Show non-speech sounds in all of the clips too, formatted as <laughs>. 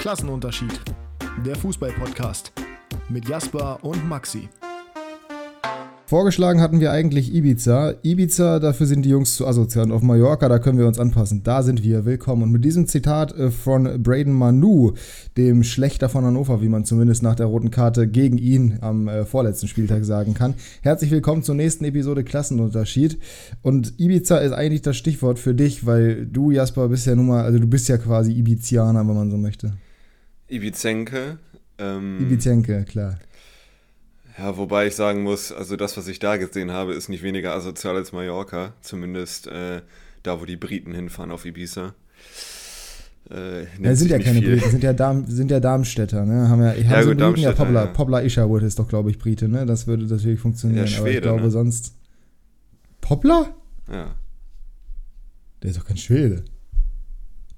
Klassenunterschied. Der Fußball-Podcast mit Jasper und Maxi. Vorgeschlagen hatten wir eigentlich Ibiza. Ibiza, dafür sind die Jungs zu asozial. Auf Mallorca, da können wir uns anpassen. Da sind wir willkommen. Und mit diesem Zitat äh, von Braden Manu, dem Schlechter von Hannover, wie man zumindest nach der roten Karte gegen ihn am äh, vorletzten Spieltag sagen kann. Herzlich willkommen zur nächsten Episode Klassenunterschied. Und Ibiza ist eigentlich das Stichwort für dich, weil du, Jasper, bist ja nun mal, also du bist ja quasi Ibizianer, wenn man so möchte. Ibizenke. Ähm, Ibizenke, klar. Ja, wobei ich sagen muss, also das, was ich da gesehen habe, ist nicht weniger asozial als Mallorca. Zumindest äh, da, wo die Briten hinfahren auf Ibiza. Äh, ja, sind ja keine viel. Briten, sind ja, Darm, sind ja Darmstädter, ne? Haben ja, haben ja, gut, Briten, ja Poplar, ja. Poplar Isherwood ist doch, glaube ich, Brite, ne? Das würde natürlich funktionieren. Ja, Schwede, aber ich glaube ne? sonst. Poplar? Ja. Der ist doch kein Schwede.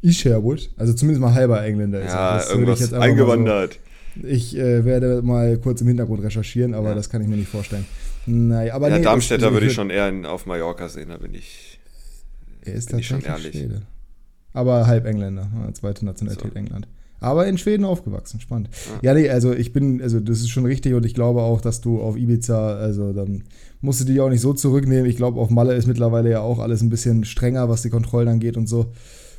Isherwood, also zumindest mal halber Engländer ist ja, er. irgendwas eingewandert. So, ich äh, werde mal kurz im Hintergrund recherchieren, aber ja. das kann ich mir nicht vorstellen. Naja, aber ja, nee, Darmstädter würde ich schon eher in, auf Mallorca sehen, da bin ich, er ist bin ich schon ehrlich. Schwede. Aber halb Engländer, zweite Nationalität so. England. Aber in Schweden aufgewachsen, spannend. Ja. ja, nee, also ich bin, also das ist schon richtig und ich glaube auch, dass du auf Ibiza, also dann musst du dich auch nicht so zurücknehmen. Ich glaube, auf Malle ist mittlerweile ja auch alles ein bisschen strenger, was die Kontrollen angeht und so.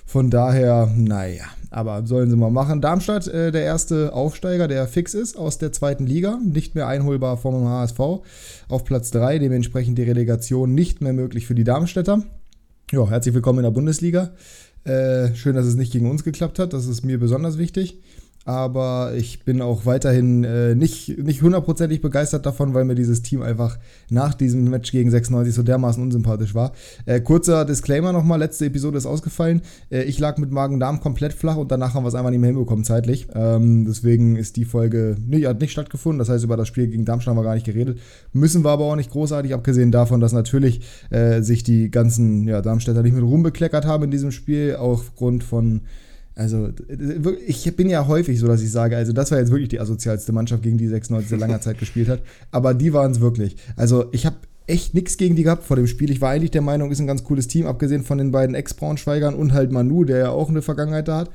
Von daher, naja, aber sollen sie mal machen. Darmstadt, äh, der erste Aufsteiger, der fix ist aus der zweiten Liga, nicht mehr einholbar vom HSV auf Platz 3, dementsprechend die Relegation nicht mehr möglich für die Darmstädter. Ja, herzlich willkommen in der Bundesliga. Äh, schön, dass es nicht gegen uns geklappt hat, das ist mir besonders wichtig aber ich bin auch weiterhin äh, nicht, nicht hundertprozentig begeistert davon, weil mir dieses Team einfach nach diesem Match gegen 96 so dermaßen unsympathisch war. Äh, kurzer Disclaimer nochmal, letzte Episode ist ausgefallen. Äh, ich lag mit Magen-Darm komplett flach und danach haben wir es einfach nicht mehr hinbekommen zeitlich. Ähm, deswegen ist die Folge nicht, hat nicht stattgefunden, das heißt über das Spiel gegen Darmstadt haben wir gar nicht geredet. Müssen wir aber auch nicht großartig, abgesehen davon, dass natürlich äh, sich die ganzen ja, Darmstädter nicht mit Ruhm bekleckert haben in diesem Spiel, aufgrund von also, ich bin ja häufig so, dass ich sage, also das war jetzt wirklich die asozialste Mannschaft, gegen die 96 langer Zeit gespielt hat. Aber die waren es wirklich. Also, ich habe echt nichts gegen die gehabt vor dem Spiel. Ich war eigentlich der Meinung, ist ein ganz cooles Team, abgesehen von den beiden Ex-Braunschweigern und halt Manu, der ja auch eine Vergangenheit da hat.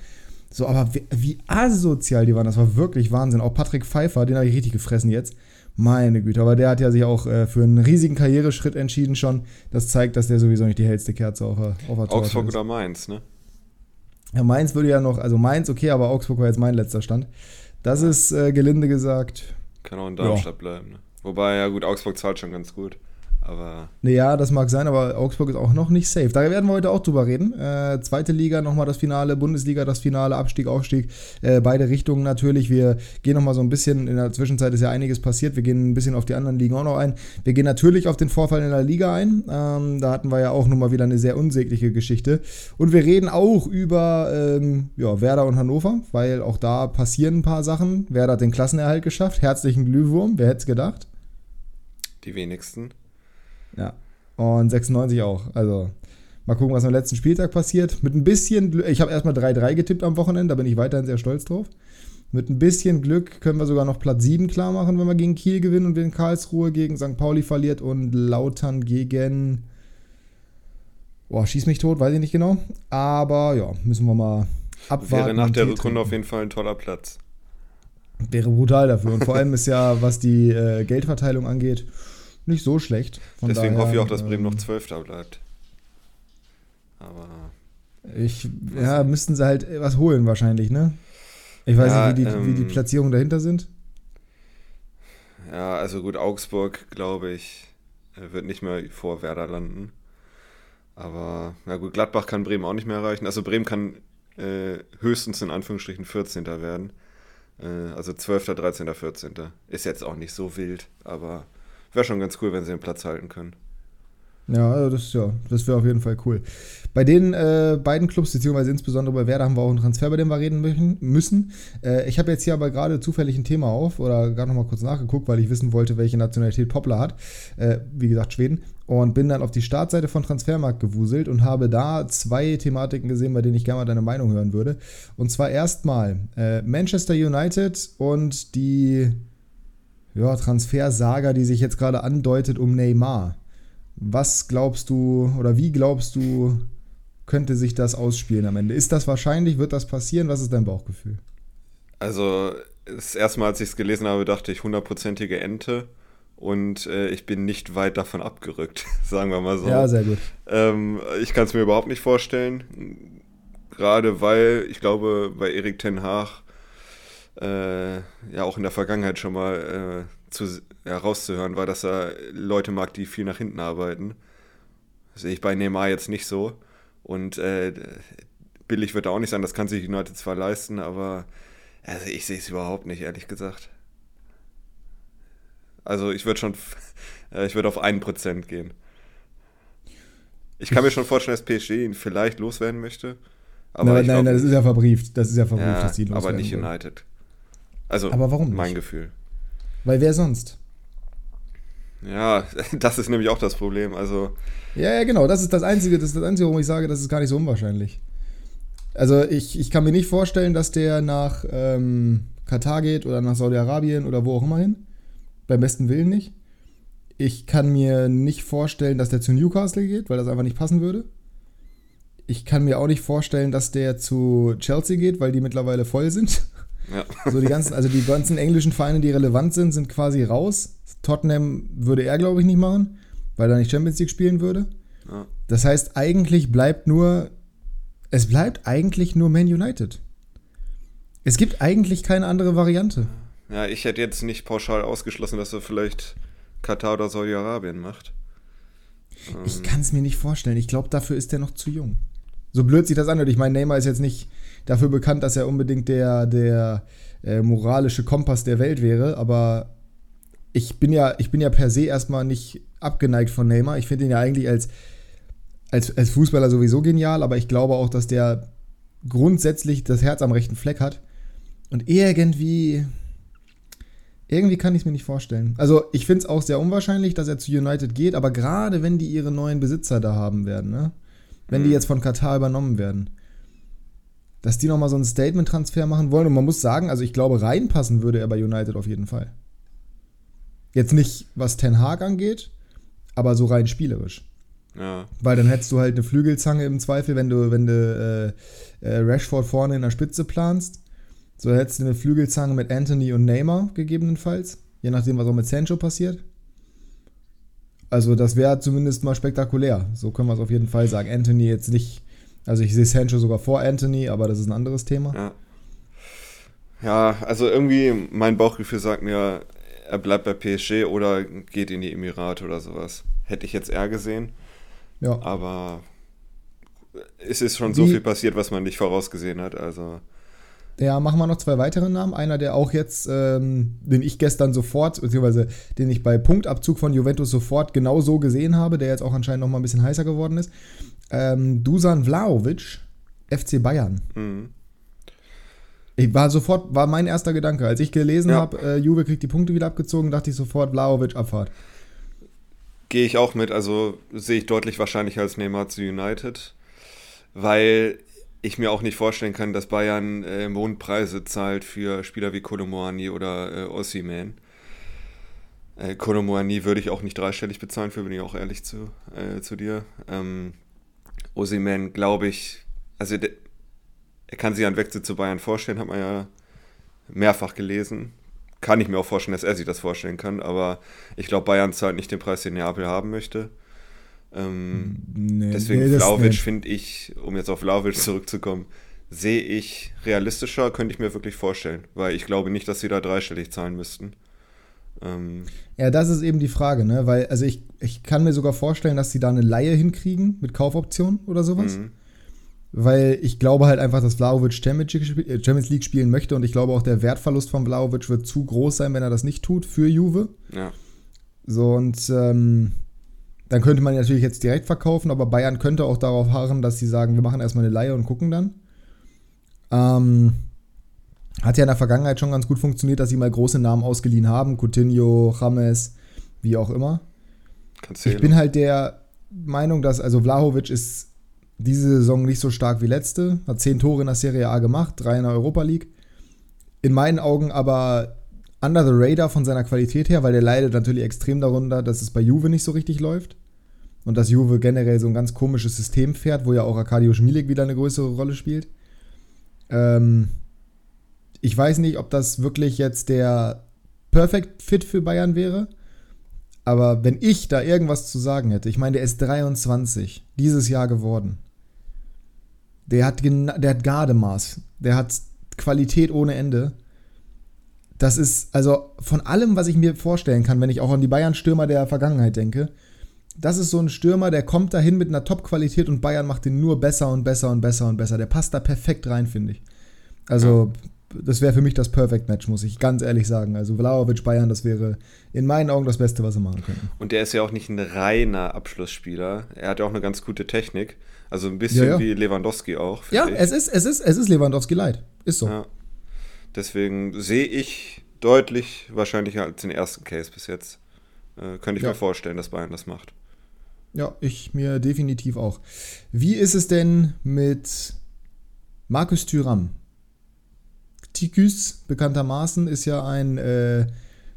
So, aber wie, wie asozial die waren, das war wirklich Wahnsinn. Auch Patrick Pfeiffer, den habe ich richtig gefressen jetzt. Meine Güte, aber der hat ja sich auch äh, für einen riesigen Karriereschritt entschieden schon. Das zeigt, dass der sowieso nicht die hellste Kerze auf der, auf der Augsburg oder Mainz, ne? Ja, Mainz würde ja noch, also Mainz, okay, aber Augsburg war jetzt mein letzter Stand. Das ist äh, gelinde gesagt. Kann auch in Darmstadt ja. bleiben. Ne? Wobei, ja gut, Augsburg zahlt schon ganz gut. Aber. Ja, das mag sein, aber Augsburg ist auch noch nicht safe. Da werden wir heute auch drüber reden. Äh, zweite Liga nochmal das Finale, Bundesliga das Finale, Abstieg, Aufstieg. Äh, beide Richtungen natürlich. Wir gehen nochmal so ein bisschen, in der Zwischenzeit ist ja einiges passiert. Wir gehen ein bisschen auf die anderen Ligen auch noch ein. Wir gehen natürlich auf den Vorfall in der Liga ein. Ähm, da hatten wir ja auch nochmal wieder eine sehr unsägliche Geschichte. Und wir reden auch über ähm, ja, Werder und Hannover, weil auch da passieren ein paar Sachen. Werder hat den Klassenerhalt geschafft. Herzlichen Glühwurm. Wer hätte es gedacht? Die wenigsten. Ja. Und 96 auch. Also mal gucken, was am letzten Spieltag passiert. Mit ein bisschen Glück, ich habe erstmal 3-3 getippt am Wochenende, da bin ich weiterhin sehr stolz drauf. Mit ein bisschen Glück können wir sogar noch Platz 7 klar machen, wenn wir gegen Kiel gewinnen und wenn Karlsruhe gegen St. Pauli verliert und Lautern gegen. Boah, schieß mich tot, weiß ich nicht genau. Aber ja, müssen wir mal abwarten. Wäre nach der Rückrunde auf jeden Fall ein toller Platz. Wäre brutal dafür. Und vor allem ist ja, was die äh, Geldverteilung angeht, nicht so schlecht. Von Deswegen daher, hoffe ich auch, dass Bremen ähm, noch Zwölfter bleibt. Aber. Ich, ja, müssten sie halt was holen wahrscheinlich, ne? Ich weiß ja, nicht, wie die, ähm, wie die ähm, Platzierungen dahinter sind. Ja, also gut, Augsburg, glaube ich, wird nicht mehr vor Werder landen. Aber, na gut, Gladbach kann Bremen auch nicht mehr erreichen. Also Bremen kann äh, höchstens in Anführungsstrichen 14. werden. Äh, also 12., 13., 14. Ist jetzt auch nicht so wild, aber wäre schon ganz cool, wenn sie den Platz halten können. Ja, das, ja, das wäre auf jeden Fall cool. Bei den äh, beiden Clubs, beziehungsweise insbesondere bei Werder, haben wir auch einen Transfer, bei dem wir reden müssen. Äh, ich habe jetzt hier aber gerade zufällig ein Thema auf oder gerade nochmal kurz nachgeguckt, weil ich wissen wollte, welche Nationalität Poplar hat. Äh, wie gesagt, Schweden. Und bin dann auf die Startseite von Transfermarkt gewuselt und habe da zwei Thematiken gesehen, bei denen ich gerne mal deine Meinung hören würde. Und zwar erstmal äh, Manchester United und die ja, Transfersaga, die sich jetzt gerade andeutet um Neymar. Was glaubst du oder wie glaubst du, könnte sich das ausspielen am Ende? Ist das wahrscheinlich? Wird das passieren? Was ist dein Bauchgefühl? Also, das erste Mal, als ich es gelesen habe, dachte ich hundertprozentige Ente und äh, ich bin nicht weit davon abgerückt, <laughs> sagen wir mal so. Ja, sehr gut. Ähm, ich kann es mir überhaupt nicht vorstellen, gerade weil ich glaube, bei Erik Ten Haag äh, ja auch in der Vergangenheit schon mal äh, zu, herauszuhören war, dass er Leute mag, die viel nach hinten arbeiten. Das sehe ich bei Neymar jetzt nicht so. Und äh, billig wird er auch nicht sein, das kann sich United zwar leisten, aber also ich sehe es überhaupt nicht, ehrlich gesagt. Also ich würde schon, äh, ich würde auf 1% gehen. Ich kann mir schon vorstellen, dass PSG ihn vielleicht loswerden möchte. Aber nein, nein, das ist ja verbrieft. Das ist ja verbrieft, ja, dass ihn loswerden Aber nicht United. Also, aber warum nicht? mein Gefühl. Weil wer sonst? Ja, <laughs> das ist nämlich auch das Problem. Also. Ja, ja, genau. Das ist das Einzige, das ist das Einzige, warum ich sage, das ist gar nicht so unwahrscheinlich. Also ich, ich kann mir nicht vorstellen, dass der nach ähm, Katar geht oder nach Saudi-Arabien oder wo auch immer hin. Beim besten Willen nicht. Ich kann mir nicht vorstellen, dass der zu Newcastle geht, weil das einfach nicht passen würde. Ich kann mir auch nicht vorstellen, dass der zu Chelsea geht, weil die mittlerweile voll sind. Ja. So die ganzen, also die ganzen englischen Vereine, die relevant sind, sind quasi raus. Tottenham würde er, glaube ich, nicht machen, weil er nicht Champions League spielen würde. Ja. Das heißt, eigentlich bleibt nur, es bleibt eigentlich nur Man United. Es gibt eigentlich keine andere Variante. Ja, ich hätte jetzt nicht pauschal ausgeschlossen, dass er vielleicht Katar oder Saudi-Arabien macht. Ich kann es mir nicht vorstellen. Ich glaube, dafür ist er noch zu jung. So blöd sich das anhört. Ich meine, Neymar ist jetzt nicht dafür bekannt, dass er unbedingt der, der äh, moralische Kompass der Welt wäre, aber ich bin ja, ich bin ja per se erstmal nicht abgeneigt von Neymar. Ich finde ihn ja eigentlich als, als, als Fußballer sowieso genial, aber ich glaube auch, dass der grundsätzlich das Herz am rechten Fleck hat. Und irgendwie. Irgendwie kann ich es mir nicht vorstellen. Also, ich finde es auch sehr unwahrscheinlich, dass er zu United geht, aber gerade wenn die ihre neuen Besitzer da haben werden, ne? Wenn die mhm. jetzt von Katar übernommen werden, dass die nochmal so einen Statement-Transfer machen wollen. Und man muss sagen, also ich glaube, reinpassen würde er bei United auf jeden Fall. Jetzt nicht, was Ten Hag angeht, aber so rein spielerisch. Ja. Weil dann hättest du halt eine Flügelzange im Zweifel, wenn du, wenn du äh, äh, Rashford vorne in der Spitze planst. So hättest du eine Flügelzange mit Anthony und Neymar gegebenenfalls. Je nachdem, was auch mit Sancho passiert. Also, das wäre zumindest mal spektakulär. So können wir es auf jeden Fall sagen. Anthony jetzt nicht also ich sehe Sancho sogar vor Anthony, aber das ist ein anderes Thema. Ja. Ja, also irgendwie mein Bauchgefühl sagt mir, er bleibt bei PSG oder geht in die Emirate oder sowas. Hätte ich jetzt eher gesehen. Ja. Aber es ist schon Wie, so viel passiert, was man nicht vorausgesehen hat. Also. Ja, machen wir noch zwei weitere Namen. Einer, der auch jetzt, ähm, den ich gestern sofort, beziehungsweise den ich bei Punktabzug von Juventus sofort genau so gesehen habe, der jetzt auch anscheinend noch mal ein bisschen heißer geworden ist, ähm, Dusan Vlaovic, FC Bayern. Mhm. Ich war sofort, war mein erster Gedanke. Als ich gelesen ja. habe, äh, Juve kriegt die Punkte wieder abgezogen, dachte ich sofort, Vlaovic Abfahrt. Gehe ich auch mit, also sehe ich deutlich wahrscheinlicher als Neymar zu United, weil ich mir auch nicht vorstellen kann, dass Bayern äh, Mondpreise zahlt für Spieler wie Kolomoani oder äh, Ossiman. Äh, Kolomoani würde ich auch nicht dreistellig bezahlen, für bin ich auch ehrlich zu, äh, zu dir. Ähm, Osiman, glaube ich, also er kann sich einen Wechsel zu Bayern vorstellen, hat man ja mehrfach gelesen. Kann ich mir auch vorstellen, dass er sich das vorstellen kann, aber ich glaube, Bayern zahlt nicht den Preis, den Neapel haben möchte. Ähm, nee, deswegen nee, Vlaovic finde ich, um jetzt auf Vlaovic zurückzukommen, sehe ich realistischer, könnte ich mir wirklich vorstellen, weil ich glaube nicht, dass sie da dreistellig zahlen müssten. Ähm, ja, das ist eben die Frage, ne? Weil, also ich, ich kann mir sogar vorstellen, dass sie da eine Laie hinkriegen mit Kaufoption oder sowas. Mhm. Weil ich glaube halt einfach, dass Vlaovic äh, Champions League spielen möchte und ich glaube auch, der Wertverlust von Vlaovic wird zu groß sein, wenn er das nicht tut für Juve. Ja. So, und ähm, dann könnte man natürlich jetzt direkt verkaufen, aber Bayern könnte auch darauf harren, dass sie sagen, wir machen erstmal eine Laie und gucken dann. Ähm, hat ja in der Vergangenheit schon ganz gut funktioniert, dass sie mal große Namen ausgeliehen haben. Coutinho, James, wie auch immer. Cancelo. Ich bin halt der Meinung, dass, also Vlahovic ist diese Saison nicht so stark wie letzte. Hat zehn Tore in der Serie A gemacht, drei in der Europa League. In meinen Augen aber under the radar von seiner Qualität her, weil der leidet natürlich extrem darunter, dass es bei Juve nicht so richtig läuft. Und dass Juve generell so ein ganz komisches System fährt, wo ja auch Arkadiusz Milik wieder eine größere Rolle spielt. Ähm, ich weiß nicht, ob das wirklich jetzt der Perfect Fit für Bayern wäre. Aber wenn ich da irgendwas zu sagen hätte, ich meine, der ist 23, dieses Jahr geworden. Der hat, der hat Gardemaß, der hat Qualität ohne Ende. Das ist, also von allem, was ich mir vorstellen kann, wenn ich auch an die Bayern-Stürmer der Vergangenheit denke, das ist so ein Stürmer, der kommt dahin mit einer Top-Qualität und Bayern macht den nur besser und besser und besser und besser. Der passt da perfekt rein, finde ich. Also, ja das wäre für mich das Perfect Match, muss ich ganz ehrlich sagen. Also Vlaovic Bayern, das wäre in meinen Augen das Beste, was sie machen könnten. Und der ist ja auch nicht ein reiner Abschlussspieler. Er hat ja auch eine ganz gute Technik. Also ein bisschen ja, ja. wie Lewandowski auch. Ja, ich. es ist, es ist, es ist Lewandowski leid. Ist so. Deswegen sehe ich deutlich wahrscheinlicher als den ersten Case bis jetzt. Äh, könnte ich mir vorstellen, dass Bayern das macht. Ja, ich mir definitiv auch. Wie ist es denn mit Markus Thüram? Tikus bekanntermaßen ist ja ein äh,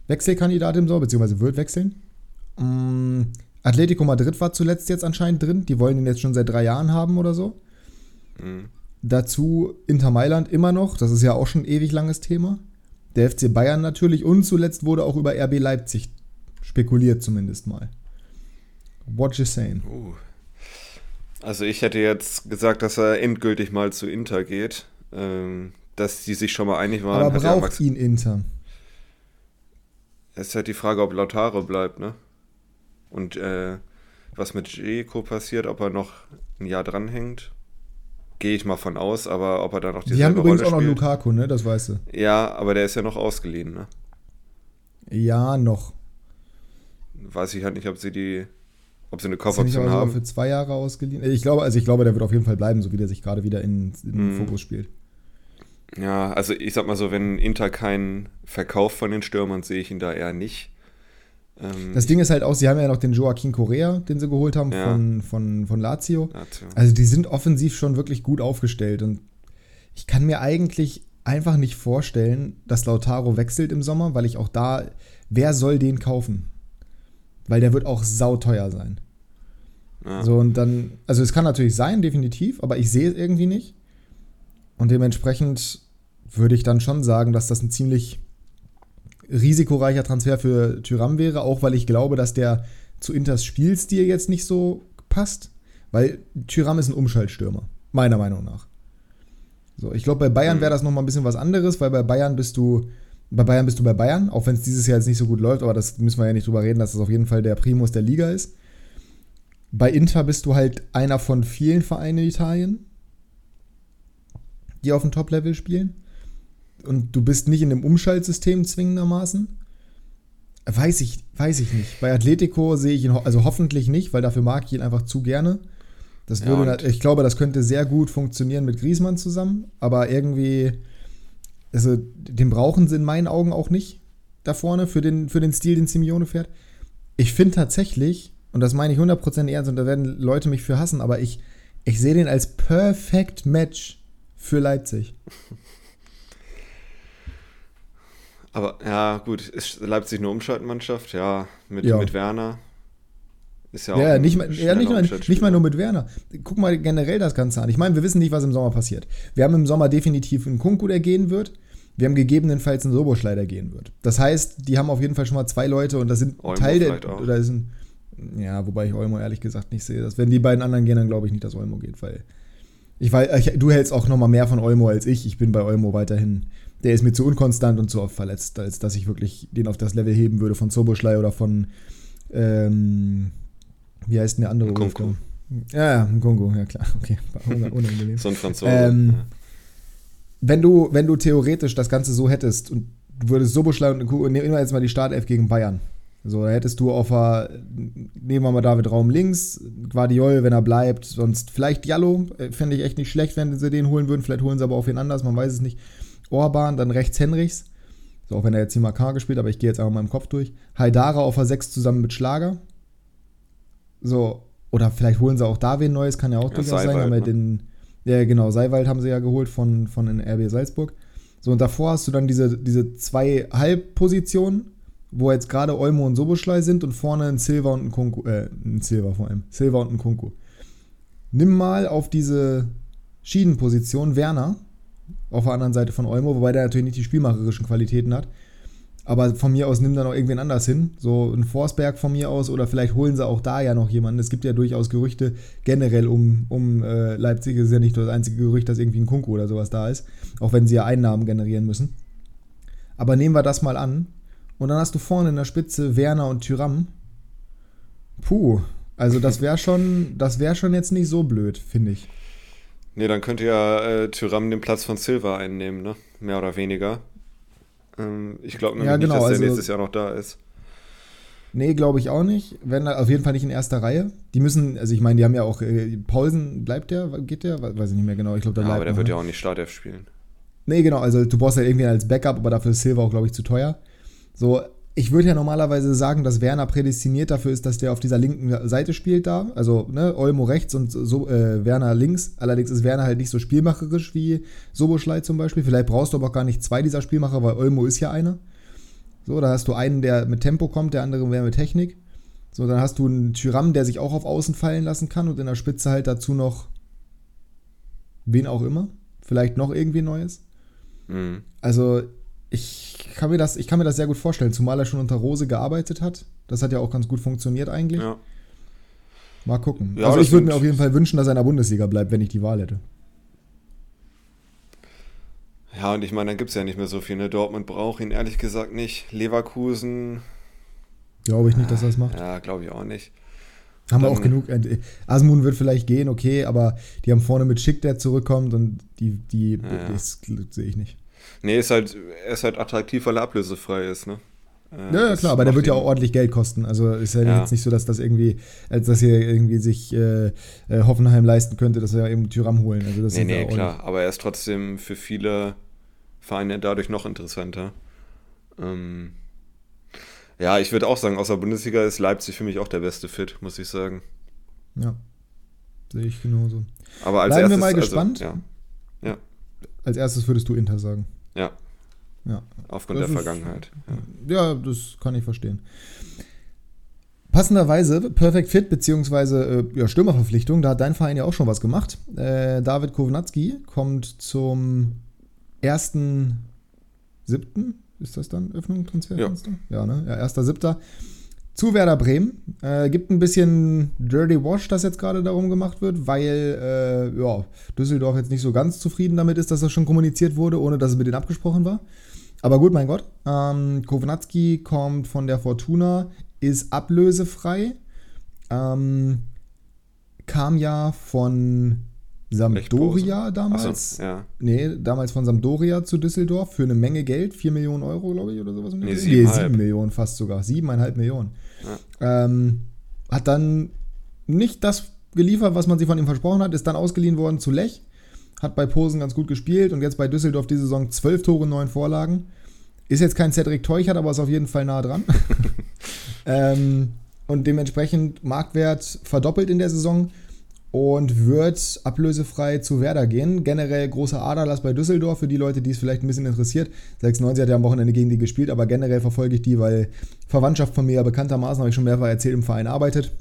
Wechselkandidat im Sommer, beziehungsweise wird wechseln. Ähm, Atletico Madrid war zuletzt jetzt anscheinend drin. Die wollen ihn jetzt schon seit drei Jahren haben oder so. Mhm. Dazu Inter Mailand immer noch. Das ist ja auch schon ein ewig langes Thema. Der FC Bayern natürlich. Und zuletzt wurde auch über RB Leipzig spekuliert, zumindest mal. What you saying? Uh. Also ich hätte jetzt gesagt, dass er endgültig mal zu Inter geht. Ähm, dass die sich schon mal einig waren. Aber braucht ja ihn Inter? Es ist halt die Frage, ob Lautaro bleibt, ne? Und äh, was mit Jeko passiert, ob er noch ein Jahr dranhängt, gehe ich mal von aus, aber ob er da noch die Die haben übrigens Rolle auch noch Lukaku, ne? Das weißt du. Ja, aber der ist ja noch ausgeliehen, ne? Ja, noch. Weiß ich halt nicht, ob sie die, ob sie eine Kaufoption haben. für zwei Jahre ausgeliehen. Ich glaube, also ich glaube, der wird auf jeden Fall bleiben, so wie der sich gerade wieder in, in den mm. Fokus spielt. Ja, also ich sag mal so, wenn Inter keinen Verkauf von den Stürmern sehe ich ihn da eher nicht. Ähm, das Ding ist halt auch, sie haben ja noch den Joaquin Correa, den sie geholt haben ja. von, von, von Lazio. Lazio. Also die sind offensiv schon wirklich gut aufgestellt und ich kann mir eigentlich einfach nicht vorstellen, dass Lautaro wechselt im Sommer, weil ich auch da, wer soll den kaufen? Weil der wird auch sauteuer sein. Ja. So und dann, also es kann natürlich sein, definitiv, aber ich sehe es irgendwie nicht. Und dementsprechend würde ich dann schon sagen, dass das ein ziemlich risikoreicher Transfer für Tyram wäre, auch weil ich glaube, dass der zu Inters Spielstil jetzt nicht so passt, weil Tyram ist ein Umschaltstürmer, meiner Meinung nach. So, ich glaube, bei Bayern mhm. wäre das nochmal ein bisschen was anderes, weil bei Bayern bist du bei Bayern bist du bei Bayern, auch wenn es dieses Jahr jetzt nicht so gut läuft, aber das müssen wir ja nicht drüber reden, dass das auf jeden Fall der Primus der Liga ist. Bei Inter bist du halt einer von vielen Vereinen in Italien die auf dem Top-Level spielen. Und du bist nicht in dem Umschaltsystem zwingendermaßen. Weiß ich, weiß ich nicht. Bei Atletico sehe ich ihn, also hoffentlich nicht, weil dafür mag ich ihn einfach zu gerne. Das würde, ja, ich glaube, das könnte sehr gut funktionieren mit Griesmann zusammen, aber irgendwie, also den brauchen sie in meinen Augen auch nicht da vorne für den, für den Stil, den Simeone fährt. Ich finde tatsächlich, und das meine ich 100% ernst, und da werden Leute mich für hassen, aber ich, ich sehe den als perfekt Match für Leipzig. Aber ja, gut, ist Leipzig eine Umschaltmannschaft? Ja, mit, ja. mit Werner. Ist ja auch ja, nicht, mal, ja nicht, mal, nicht mal nur mit Werner. Guck mal generell das Ganze an. Ich meine, wir wissen nicht, was im Sommer passiert. Wir haben im Sommer definitiv einen Kunku, der gehen wird. Wir haben gegebenenfalls einen Soboschlei, der gehen wird. Das heißt, die haben auf jeden Fall schon mal zwei Leute und das sind Olmo Teil der. Auch. Oder ist ein, ja, wobei ich Olmo ehrlich gesagt nicht sehe. Dass, wenn die beiden anderen gehen, dann glaube ich nicht, dass Olmo geht, weil ich weiß, ich, du hältst auch noch mal mehr von Olmo als ich. Ich bin bei Olmo weiterhin. Der ist mir zu unkonstant und zu oft verletzt, als dass ich wirklich den auf das Level heben würde von Zoboschlei oder von ähm, wie heißt denn der andere Kongo. Ja, ja, Kongo, ja klar, <laughs> okay. Unangenehm. so ein Franzose. Ähm, ja. wenn, du, wenn du theoretisch das Ganze so hättest und du würdest Soboschlei und nehmen wir jetzt mal die Startelf gegen Bayern. So, da hättest du auf der, nehmen wir mal David Raum links, Guardiol, wenn er bleibt, sonst vielleicht Jallo, äh, fände ich echt nicht schlecht, wenn sie den holen würden, vielleicht holen sie aber auch wen anders, man weiß es nicht. Orban, dann rechts Henrichs, so auch wenn er jetzt hier mal K gespielt, aber ich gehe jetzt einfach mal im Kopf durch. Haidara auf der 6 zusammen mit Schlager. So, oder vielleicht holen sie auch da wen Neues, kann ja auch ja, durchaus sein, aber ne? den, ja genau, Seiwald haben sie ja geholt von, von den RB Salzburg. So, und davor hast du dann diese, diese zwei Halbpositionen, wo jetzt gerade Olmo und Soboschlei sind und vorne ein Silver und ein Kunku, äh, ein Silver vor allem, Silver und ein Kunku. Nimm mal auf diese Schienenposition Werner auf der anderen Seite von Olmo, wobei der natürlich nicht die spielmacherischen Qualitäten hat. Aber von mir aus nimm da noch irgendwen anders hin. So ein Forsberg von mir aus oder vielleicht holen sie auch da ja noch jemanden. Es gibt ja durchaus Gerüchte generell um, um äh, Leipzig. Es ist ja nicht nur das einzige Gerücht, dass irgendwie ein Kunku oder sowas da ist. Auch wenn sie ja Einnahmen generieren müssen. Aber nehmen wir das mal an. Und dann hast du vorne in der Spitze Werner und Tyram. Puh, also das wäre <laughs> schon, das wäre schon jetzt nicht so blöd, finde ich. Nee, dann könnte ja äh, Tyram den Platz von Silva einnehmen, ne? Mehr oder weniger. Ähm, ich glaube ja, genau, nicht, dass der also, nächstes Jahr noch da ist. Nee, glaube ich auch nicht. Wenn auf jeden Fall nicht in erster Reihe. Die müssen, also ich meine, die haben ja auch äh, Paulsen, bleibt der? Geht der? Weiß ich nicht mehr genau. Ich glaube, der ja, bleibt. Aber der noch, wird ne? ja auch nicht Startelf spielen. Nee, genau. Also du brauchst ja irgendwie als Backup, aber dafür ist Silva auch, glaube ich, zu teuer. So, ich würde ja normalerweise sagen, dass Werner prädestiniert dafür ist, dass der auf dieser linken Seite spielt da. Also, ne, Olmo rechts und so, äh, Werner links. Allerdings ist Werner halt nicht so spielmacherisch wie Soboschlei zum Beispiel. Vielleicht brauchst du aber auch gar nicht zwei dieser Spielmacher, weil Olmo ist ja einer. So, da hast du einen, der mit Tempo kommt, der andere wäre mit Technik. So, dann hast du einen Tyram, der sich auch auf Außen fallen lassen kann und in der Spitze halt dazu noch wen auch immer. Vielleicht noch irgendwie Neues. Mhm. Also, ich kann, mir das, ich kann mir das sehr gut vorstellen, zumal er schon unter Rose gearbeitet hat. Das hat ja auch ganz gut funktioniert eigentlich. Ja. Mal gucken. Ja, also ich würde mir auf jeden Fall wünschen, dass er in der Bundesliga bleibt, wenn ich die Wahl hätte. Ja, und ich meine, dann gibt es ja nicht mehr so viel. Ne? Dortmund braucht ihn ehrlich gesagt nicht. Leverkusen. Glaube ich nicht, dass er das macht. Ja, glaube ich auch nicht. Haben dann, wir auch genug. Äh, Asmun wird vielleicht gehen, okay, aber die haben vorne mit Schick, der zurückkommt und die, die ja, das sehe ich nicht. Nee, ist halt, er ist halt attraktiv, weil er ablösefrei ist, ne? Äh, ja, ja, klar, aber der wird ja auch ordentlich Geld kosten. Also ist ja, ja, jetzt nicht so, dass das irgendwie, als dass hier irgendwie sich äh, äh, Hoffenheim leisten könnte, dass er eben Tyram holen. Also das nee, nee, klar, aber er ist trotzdem für viele Vereine dadurch noch interessanter. Ähm, ja, ich würde auch sagen, außer Bundesliga ist Leipzig für mich auch der beste Fit, muss ich sagen. Ja, sehe ich genauso. Aber als Bleiben erstes, wir mal also, gespannt. Also, ja. ja. Als erstes würdest du Inter sagen. Ja. Ja. Aufgrund das der ist, Vergangenheit. Ja. ja. das kann ich verstehen. Passenderweise Perfect Fit beziehungsweise äh, ja, Stürmerverpflichtung, da hat dein Verein ja auch schon was gemacht. Äh, David Kovnatski kommt zum 1.7. Ist das dann Öffnung Transferfenster? Ja, ja ne? Ja, 1.7 zu Werder Bremen. Äh, gibt ein bisschen Dirty Wash, das jetzt gerade darum gemacht wird, weil äh, ja, Düsseldorf jetzt nicht so ganz zufrieden damit ist, dass das schon kommuniziert wurde, ohne dass es mit denen abgesprochen war. Aber gut, mein Gott. Ähm, Kovnatski kommt von der Fortuna, ist ablösefrei. Ähm, kam ja von Sampdoria damals. So, ja. Nee, damals von Sampdoria zu Düsseldorf für eine Menge Geld, 4 Millionen Euro, glaube ich, oder sowas. Nee, 7, nee, 7 Millionen fast sogar, 7,5 Millionen. Ja. Ähm, hat dann nicht das geliefert, was man sich von ihm versprochen hat, ist dann ausgeliehen worden zu Lech, hat bei Posen ganz gut gespielt und jetzt bei Düsseldorf die Saison 12 Tore, 9 Vorlagen. Ist jetzt kein Cedric Teuchert, aber ist auf jeden Fall nah dran. <laughs> ähm, und dementsprechend Marktwert verdoppelt in der Saison und wird ablösefrei zu Werder gehen. Generell großer Aderlass bei Düsseldorf für die Leute, die es vielleicht ein bisschen interessiert. 96 hat ja am Wochenende gegen die gespielt, aber generell verfolge ich die, weil Verwandtschaft von mir ja bekanntermaßen, habe ich schon mehrfach erzählt, im Verein arbeitet.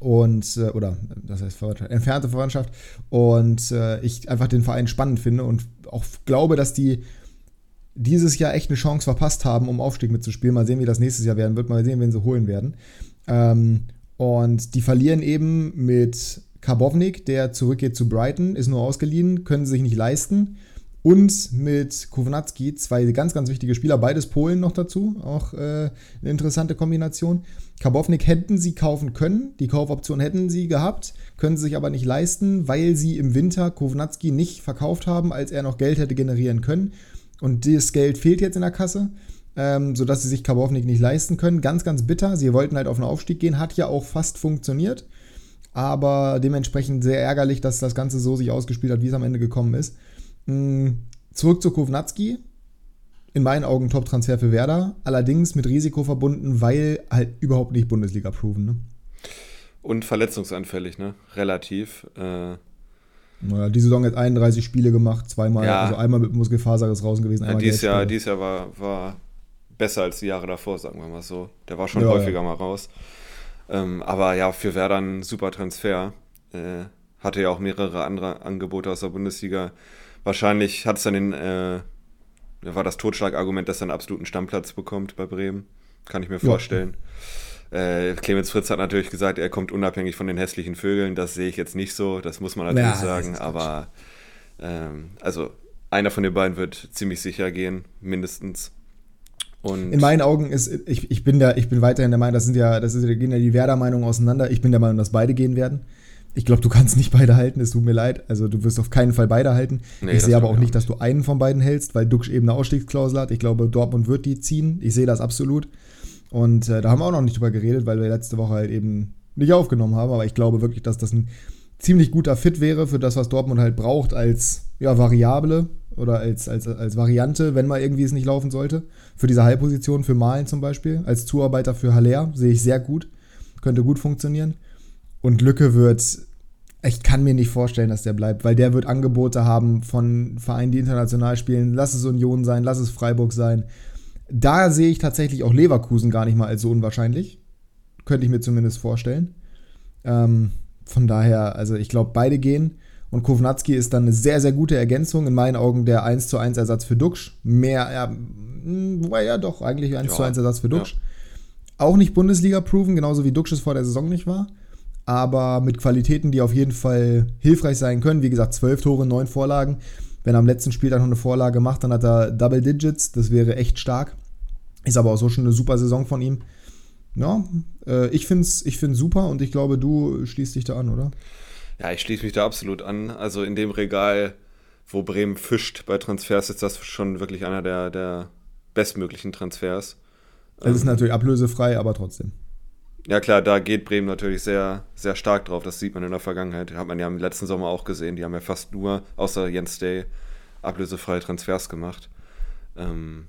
Und, äh, oder das heißt Verwandtschaft, entfernte Verwandtschaft. Und äh, ich einfach den Verein spannend finde und auch glaube, dass die dieses Jahr echt eine Chance verpasst haben, um Aufstieg mitzuspielen. Mal sehen, wie das nächstes Jahr werden wird. Mal sehen, wen sie holen werden. Ähm, und die verlieren eben mit Karbovnik, der zurückgeht zu Brighton, ist nur ausgeliehen, können sie sich nicht leisten. Und mit Kownacki zwei ganz, ganz wichtige Spieler, beides Polen noch dazu, auch äh, eine interessante Kombination. Karbovnik hätten sie kaufen können, die Kaufoption hätten sie gehabt, können sie sich aber nicht leisten, weil sie im Winter Kownacki nicht verkauft haben, als er noch Geld hätte generieren können. Und das Geld fehlt jetzt in der Kasse, ähm, sodass sie sich Karbovnik nicht leisten können. Ganz, ganz bitter. Sie wollten halt auf einen Aufstieg gehen, hat ja auch fast funktioniert aber dementsprechend sehr ärgerlich, dass das Ganze so sich ausgespielt hat, wie es am Ende gekommen ist. Mm, zurück zu Kovnatski. In meinen Augen Top-Transfer für Werder, allerdings mit Risiko verbunden, weil halt überhaupt nicht Bundesliga-proven. Ne? Und verletzungsanfällig, ne? Relativ. Äh naja, die Saison hat 31 Spiele gemacht, zweimal, ja. also einmal mit Muskelfaserriss draußen gewesen. Einmal ja, dieses, Jahr, dieses Jahr war, war besser als die Jahre davor, sagen wir mal so. Der war schon ja, häufiger ja. mal raus. Ähm, aber ja, für Werder ein super Transfer. Äh, hatte ja auch mehrere andere Angebote aus der Bundesliga wahrscheinlich hat es dann den, äh, war das Totschlagargument, dass er einen absoluten Stammplatz bekommt bei Bremen. Kann ich mir vorstellen. Ja. Äh, Clemens Fritz hat natürlich gesagt, er kommt unabhängig von den hässlichen Vögeln. Das sehe ich jetzt nicht so. Das muss man natürlich ja, sagen. Aber ähm, also einer von den beiden wird ziemlich sicher gehen, mindestens. Und in meinen Augen ist, ich, ich bin da, ich bin weiterhin der Meinung, das sind ja, das ist, da gehen ja die Werder-Meinungen auseinander. Ich bin der Meinung, dass beide gehen werden. Ich glaube, du kannst nicht beide halten, es tut mir leid. Also du wirst auf keinen Fall beide halten. Nee, ich sehe aber auch nicht, dass du einen von beiden hältst, weil Duxch eben eine Ausstiegsklausel hat. Ich glaube, Dortmund wird die ziehen. Ich sehe das absolut. Und äh, da haben wir auch noch nicht drüber geredet, weil wir letzte Woche halt eben nicht aufgenommen haben. Aber ich glaube wirklich, dass das ein ziemlich guter Fit wäre für das, was Dortmund halt braucht als ja, Variable oder als, als, als Variante, wenn mal irgendwie es nicht laufen sollte. Für diese Heilposition, für Malen zum Beispiel, als Zuarbeiter für Haller sehe ich sehr gut. Könnte gut funktionieren. Und Lücke wird, ich kann mir nicht vorstellen, dass der bleibt, weil der wird Angebote haben von Vereinen, die international spielen. Lass es Union sein, lass es Freiburg sein. Da sehe ich tatsächlich auch Leverkusen gar nicht mal als so unwahrscheinlich. Könnte ich mir zumindest vorstellen. Ähm, von daher, also ich glaube, beide gehen. Und Kovnatski ist dann eine sehr, sehr gute Ergänzung. In meinen Augen der 1 zu 1 Ersatz für Duxch. Mehr, ja, hm, wobei ja doch, eigentlich 1 ja, zu 1 Ersatz für Duxch. Ja. Auch nicht Bundesliga-proven, genauso wie Duxch es vor der Saison nicht war. Aber mit Qualitäten, die auf jeden Fall hilfreich sein können. Wie gesagt, 12 Tore, 9 Vorlagen. Wenn er am letzten Spiel dann noch eine Vorlage macht, dann hat er Double Digits. Das wäre echt stark. Ist aber auch so schon eine super Saison von ihm. Ja, äh, ich finde es ich find's super und ich glaube, du schließt dich da an, oder? Ja, ich schließe mich da absolut an. Also in dem Regal, wo Bremen fischt bei Transfers, ist das schon wirklich einer der, der bestmöglichen Transfers. Es ist ähm, natürlich ablösefrei, aber trotzdem. Ja klar, da geht Bremen natürlich sehr, sehr stark drauf. Das sieht man in der Vergangenheit. Hat man ja im letzten Sommer auch gesehen. Die haben ja fast nur, außer Jens Day, ablösefreie Transfers gemacht. Ähm,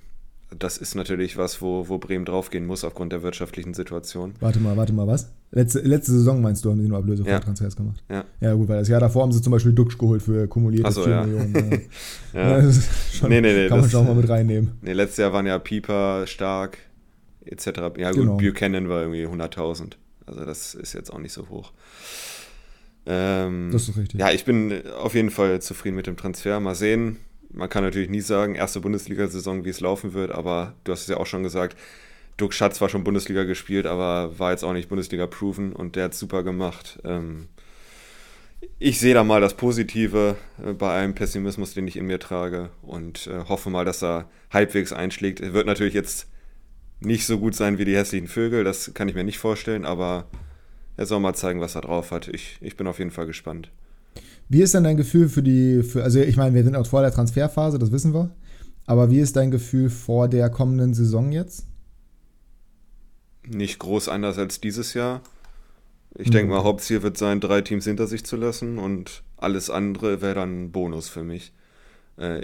das ist natürlich was, wo, wo Bremen draufgehen muss aufgrund der wirtschaftlichen Situation. Warte mal, warte mal, was? Letzte, letzte Saison meinst du, haben sie nur ablösefreie ja. Transfers gemacht? Ja. Ja, gut, weil das Jahr davor haben sie zum Beispiel Duxch geholt für kumulierte so, 4 ja. Millionen. <laughs> ja. ja. Schon, nee, nee, nee, kann man schon mal mit reinnehmen. Nee, letztes Jahr waren ja Pieper stark, etc. Ja, gut, genau. Buchanan war irgendwie 100.000. Also, das ist jetzt auch nicht so hoch. Ähm, das ist richtig. Ja, ich bin auf jeden Fall zufrieden mit dem Transfer. Mal sehen, man kann natürlich nie sagen, erste Bundesliga-Saison, wie es laufen wird, aber du hast es ja auch schon gesagt, Duck hat zwar schon Bundesliga gespielt, aber war jetzt auch nicht Bundesliga-proven und der hat super gemacht. Ähm, ich sehe da mal das Positive äh, bei einem Pessimismus, den ich in mir trage und äh, hoffe mal, dass er halbwegs einschlägt. Er wird natürlich jetzt nicht so gut sein wie die hässlichen Vögel, das kann ich mir nicht vorstellen, aber er soll mal zeigen, was er drauf hat. Ich, ich bin auf jeden Fall gespannt. Wie ist denn dein Gefühl für die, für, also ich meine, wir sind auch vor der Transferphase, das wissen wir. Aber wie ist dein Gefühl vor der kommenden Saison jetzt? Nicht groß anders als dieses Jahr. Ich mhm. denke mal, Hauptziel wird sein, drei Teams hinter sich zu lassen und alles andere wäre dann ein Bonus für mich. Äh,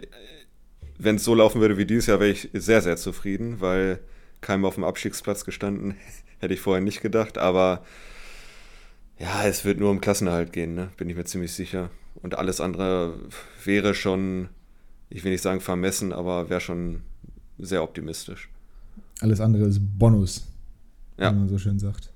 Wenn es so laufen würde wie dieses Jahr, wäre ich sehr, sehr zufrieden, weil keinem auf dem Abstiegsplatz gestanden, <laughs> hätte ich vorher nicht gedacht. Aber ja, es wird nur um Klassenerhalt gehen, ne? bin ich mir ziemlich sicher. Und alles andere wäre schon, ich will nicht sagen vermessen, aber wäre schon sehr optimistisch. Alles andere ist Bonus, ja. wie man so schön sagt.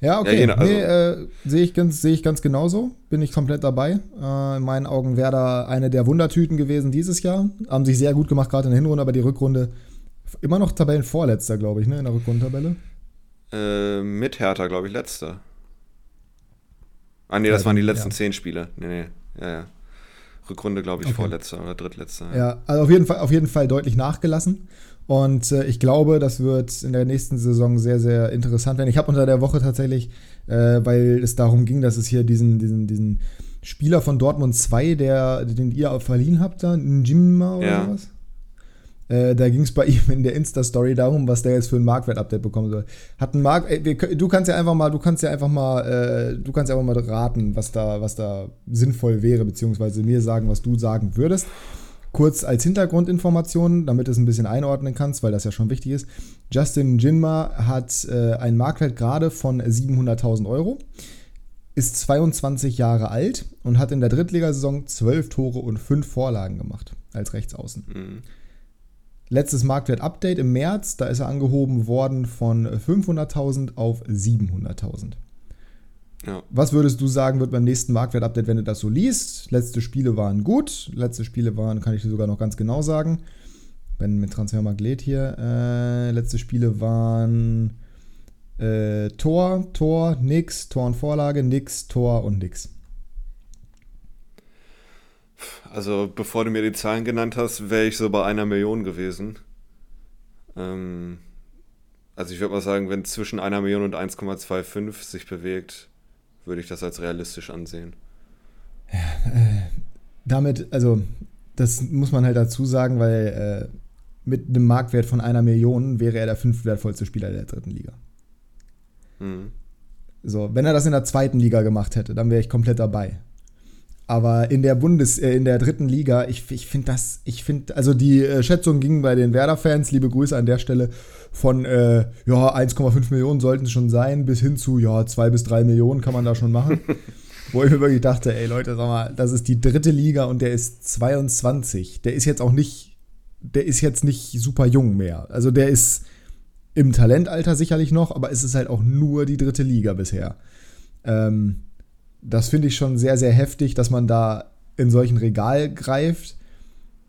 Ja, okay. Ja, also, nee, äh, sehe ich, ganz, seh ich ganz genauso. Bin ich komplett dabei. Äh, in meinen Augen wäre da eine der Wundertüten gewesen dieses Jahr. Haben sich sehr gut gemacht, gerade in der Hinrunde, aber die Rückrunde immer noch Tabellenvorletzter, glaube ich, ne, in der Rückrundentabelle. Äh, mit Hertha, glaube ich, letzter. Ah, nee, das waren die letzten ja. zehn Spiele. Nee, nee, ja, ja. Rückrunde, glaube ich, okay. vorletzter oder drittletzter. Ja. also auf jeden, Fall, auf jeden Fall deutlich nachgelassen. Und äh, ich glaube, das wird in der nächsten Saison sehr, sehr interessant werden. Ich habe unter der Woche tatsächlich, äh, weil es darum ging, dass es hier diesen, diesen, diesen Spieler von Dortmund 2, der, den ihr verliehen habt, da, Njimma oder ja. was? Äh, da ging es bei <laughs> ihm in der Insta-Story darum, was der jetzt für ein Marktwert-Update bekommen soll. Hat ein Markt, ey, wir, du kannst ja einfach mal, du kannst ja einfach mal, äh, du kannst ja einfach mal raten, was da, was da sinnvoll wäre, beziehungsweise mir sagen, was du sagen würdest. Kurz als Hintergrundinformation, damit du es ein bisschen einordnen kannst, weil das ja schon wichtig ist. Justin Jinma hat äh, einen Marktwert gerade von 700.000 Euro, ist 22 Jahre alt und hat in der Drittligasaison 12 Tore und 5 Vorlagen gemacht als Rechtsaußen. Mhm. Letztes Marktwert-Update im März, da ist er angehoben worden von 500.000 auf 700.000. Ja. Was würdest du sagen, wird beim nächsten Marktwert-Update, wenn du das so liest? Letzte Spiele waren gut. Letzte Spiele waren, kann ich dir sogar noch ganz genau sagen. Wenn mit Transfermarkt lädt hier. Äh, letzte Spiele waren äh, Tor, Tor, nix, Tor und Vorlage, nix, Tor und nix. Also, bevor du mir die Zahlen genannt hast, wäre ich so bei einer Million gewesen. Ähm, also, ich würde mal sagen, wenn zwischen einer Million und 1,25 sich bewegt, würde ich das als realistisch ansehen. Ja, äh, damit, also, das muss man halt dazu sagen, weil äh, mit einem Marktwert von einer Million wäre er der fünftwertvollste Spieler der dritten Liga. Mhm. So, wenn er das in der zweiten Liga gemacht hätte, dann wäre ich komplett dabei. Aber in der Bundes, äh, in der dritten Liga, ich, ich finde das, ich finde, also die äh, Schätzung ging bei den Werder-Fans, liebe Grüße an der Stelle, von äh, ja, 1,5 Millionen sollten es schon sein, bis hin zu, ja, 2 bis 3 Millionen kann man da schon machen. <laughs> Wo ich mir wirklich dachte, ey Leute, sag mal, das ist die dritte Liga und der ist 22. Der ist jetzt auch nicht, der ist jetzt nicht super jung mehr. Also der ist im Talentalter sicherlich noch, aber es ist halt auch nur die dritte Liga bisher. Ähm, das finde ich schon sehr, sehr heftig, dass man da in solchen Regal greift.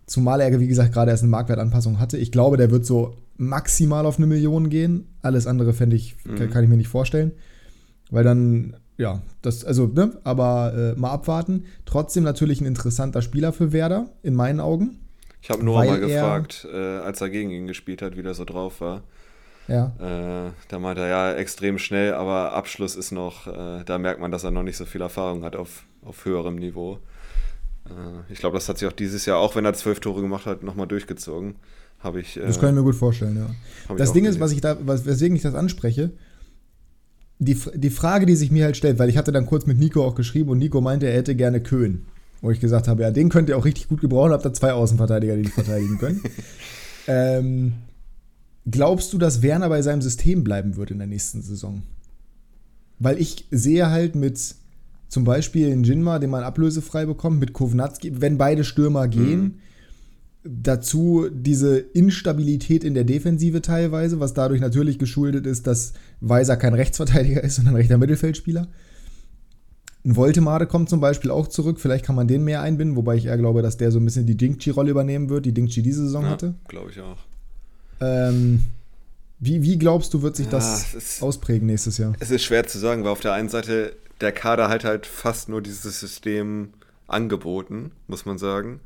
Zumal er, wie gesagt, gerade erst eine Marktwertanpassung hatte. Ich glaube, der wird so maximal auf eine Million gehen. Alles andere fände ich, mhm. kann ich mir nicht vorstellen. Weil dann, ja, das, also, ne, aber äh, mal abwarten. Trotzdem natürlich ein interessanter Spieler für Werder, in meinen Augen. Ich habe Noah mal gefragt, äh, als er gegen ihn gespielt hat, wie der so drauf war. Ja. Äh, da meinte er, ja, extrem schnell, aber Abschluss ist noch, äh, da merkt man, dass er noch nicht so viel Erfahrung hat auf, auf höherem Niveau. Äh, ich glaube, das hat sich auch dieses Jahr, auch wenn er zwölf Tore gemacht hat, nochmal durchgezogen. Habe ich. das kann ich mir gut vorstellen, ja. Das Ding ist, was ich da, was, weswegen ich das anspreche, die, die Frage, die sich mir halt stellt, weil ich hatte dann kurz mit Nico auch geschrieben und Nico meinte, er hätte gerne Köhn. Wo ich gesagt habe, ja, den könnt ihr auch richtig gut gebrauchen, habt da zwei Außenverteidiger, die dich verteidigen können. <laughs> ähm, Glaubst du, dass Werner bei seinem System bleiben wird in der nächsten Saison? Weil ich sehe halt mit zum Beispiel in Jinma, den man ablösefrei bekommt, mit Kovnatski, wenn beide Stürmer gehen, mhm. dazu diese Instabilität in der Defensive teilweise, was dadurch natürlich geschuldet ist, dass Weiser kein Rechtsverteidiger ist, <laughs> sondern rechter Mittelfeldspieler. Ein Voltemade kommt zum Beispiel auch zurück, vielleicht kann man den mehr einbinden, wobei ich eher glaube, dass der so ein bisschen die Dingchi-Rolle übernehmen wird, die Dingchi diese Saison ja, hatte. Glaube ich auch. Ähm, wie, wie glaubst du, wird sich das ja, ist, ausprägen nächstes Jahr? Es ist schwer zu sagen, weil auf der einen Seite der Kader halt halt fast nur dieses System angeboten, muss man sagen.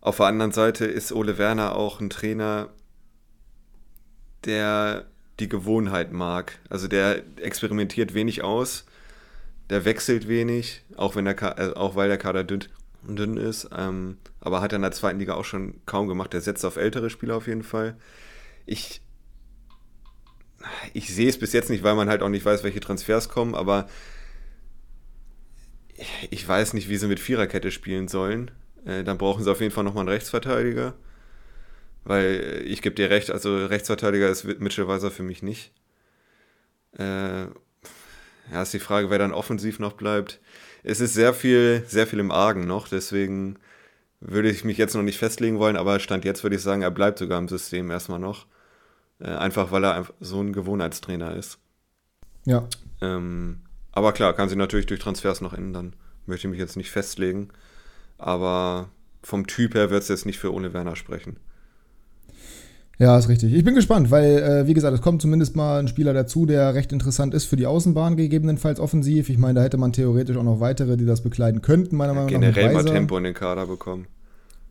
Auf der anderen Seite ist Ole Werner auch ein Trainer, der die Gewohnheit mag. Also der experimentiert wenig aus, der wechselt wenig, auch, wenn der äh, auch weil der Kader dünn, dünn ist. Ähm, aber hat er in der zweiten Liga auch schon kaum gemacht. Der setzt auf ältere Spieler auf jeden Fall. Ich, ich sehe es bis jetzt nicht, weil man halt auch nicht weiß, welche Transfers kommen, aber ich weiß nicht, wie sie mit Viererkette spielen sollen. Äh, dann brauchen sie auf jeden Fall nochmal einen Rechtsverteidiger. Weil ich gebe dir recht, also Rechtsverteidiger ist Mitchell Weiser für mich nicht. Äh, ja, ist die Frage, wer dann offensiv noch bleibt. Es ist sehr viel, sehr viel im Argen noch, deswegen würde ich mich jetzt noch nicht festlegen wollen, aber Stand jetzt würde ich sagen, er bleibt sogar im System erstmal noch. Äh, einfach weil er so ein Gewohnheitstrainer ist. Ja. Ähm, aber klar, kann sich natürlich durch Transfers noch ändern. Möchte ich mich jetzt nicht festlegen. Aber vom Typ her wird es jetzt nicht für Ole Werner sprechen. Ja, ist richtig. Ich bin gespannt, weil, äh, wie gesagt, es kommt zumindest mal ein Spieler dazu, der recht interessant ist für die Außenbahn, gegebenenfalls offensiv. Ich meine, da hätte man theoretisch auch noch weitere, die das bekleiden könnten, meiner Meinung nach. Generell mal Tempo in den Kader bekommen.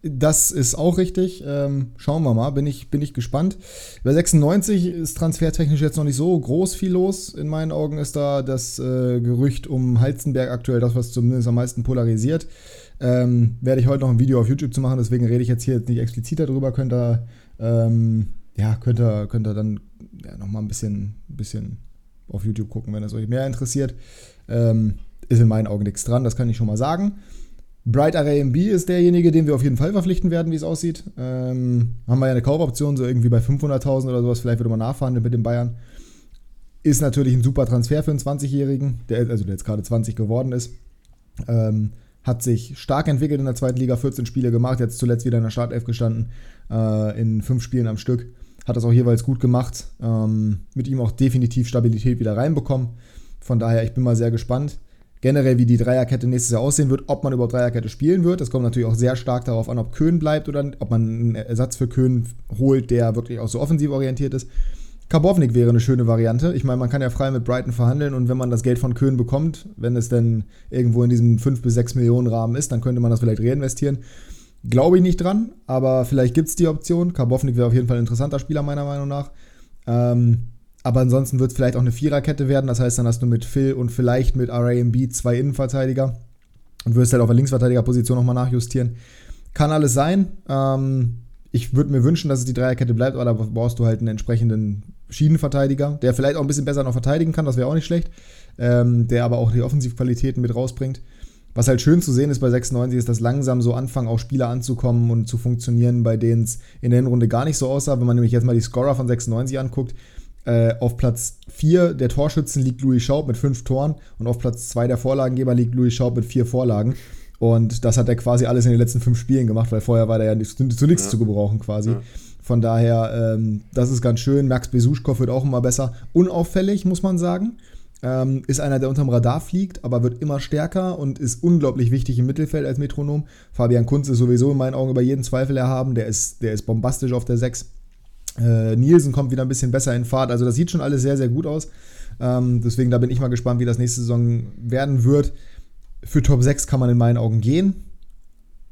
Das ist auch richtig. Ähm, schauen wir mal, bin ich, bin ich gespannt. Bei 96 ist transfertechnisch jetzt noch nicht so groß viel los. In meinen Augen ist da das äh, Gerücht um Halzenberg aktuell das, was zumindest am meisten polarisiert. Ähm, werde ich heute noch ein Video auf YouTube zu machen, deswegen rede ich jetzt hier nicht explizit darüber. Könnt ihr ähm, ja, könnt ihr, könnt ihr dann ja, nochmal ein bisschen, bisschen auf YouTube gucken, wenn es euch mehr interessiert. Ähm, ist in meinen Augen nichts dran, das kann ich schon mal sagen. Bright Array MB ist derjenige, den wir auf jeden Fall verpflichten werden, wie es aussieht. Ähm, haben wir ja eine Kaufoption, so irgendwie bei 500.000 oder sowas, vielleicht würde man nachverhandeln mit den Bayern. Ist natürlich ein super Transfer für einen 20-Jährigen, der, also der jetzt gerade 20 geworden ist. Ähm, hat sich stark entwickelt in der zweiten Liga, 14 Spiele gemacht, jetzt zuletzt wieder in der Startelf gestanden, äh, in fünf Spielen am Stück. Hat das auch jeweils gut gemacht, ähm, mit ihm auch definitiv Stabilität wieder reinbekommen. Von daher, ich bin mal sehr gespannt. Generell, wie die Dreierkette nächstes Jahr aussehen wird, ob man überhaupt Dreierkette spielen wird. Das kommt natürlich auch sehr stark darauf an, ob Köhn bleibt oder ob man einen Ersatz für Köhn holt, der wirklich auch so offensiv orientiert ist. Karbovnik wäre eine schöne Variante. Ich meine, man kann ja frei mit Brighton verhandeln und wenn man das Geld von Köhn bekommt, wenn es denn irgendwo in diesem 5 bis 6 Millionen Rahmen ist, dann könnte man das vielleicht reinvestieren. Glaube ich nicht dran, aber vielleicht gibt es die Option. Karbovnik wäre auf jeden Fall ein interessanter Spieler, meiner Meinung nach. Ähm, aber ansonsten wird es vielleicht auch eine Viererkette werden. Das heißt, dann hast du mit Phil und vielleicht mit RAMB zwei Innenverteidiger und wirst halt auf der Linksverteidigerposition nochmal nachjustieren. Kann alles sein. Ähm, ich würde mir wünschen, dass es die Dreierkette bleibt, aber da brauchst du halt einen entsprechenden Schienenverteidiger, der vielleicht auch ein bisschen besser noch verteidigen kann, das wäre auch nicht schlecht, ähm, der aber auch die Offensivqualitäten mit rausbringt. Was halt schön zu sehen ist bei 96, ist, dass langsam so anfangen, auch Spieler anzukommen und zu funktionieren, bei denen es in der Hinrunde gar nicht so aussah. Wenn man nämlich jetzt mal die Scorer von 96 anguckt, äh, auf Platz 4 der Torschützen liegt Louis Schaub mit 5 Toren und auf Platz 2 der Vorlagengeber liegt Louis Schaub mit 4 Vorlagen. Und das hat er quasi alles in den letzten 5 Spielen gemacht, weil vorher war der ja zu, zu nichts ja. zu gebrauchen quasi. Ja. Von daher, ähm, das ist ganz schön. Max Besuschkow wird auch immer besser. Unauffällig, muss man sagen. Ähm, ist einer, der unterm Radar fliegt, aber wird immer stärker und ist unglaublich wichtig im Mittelfeld als Metronom. Fabian Kunz ist sowieso in meinen Augen über jeden Zweifel erhaben. Der ist, der ist bombastisch auf der 6. Äh, Nielsen kommt wieder ein bisschen besser in Fahrt. Also das sieht schon alles sehr, sehr gut aus. Ähm, deswegen, da bin ich mal gespannt, wie das nächste Saison werden wird. Für Top 6 kann man in meinen Augen gehen.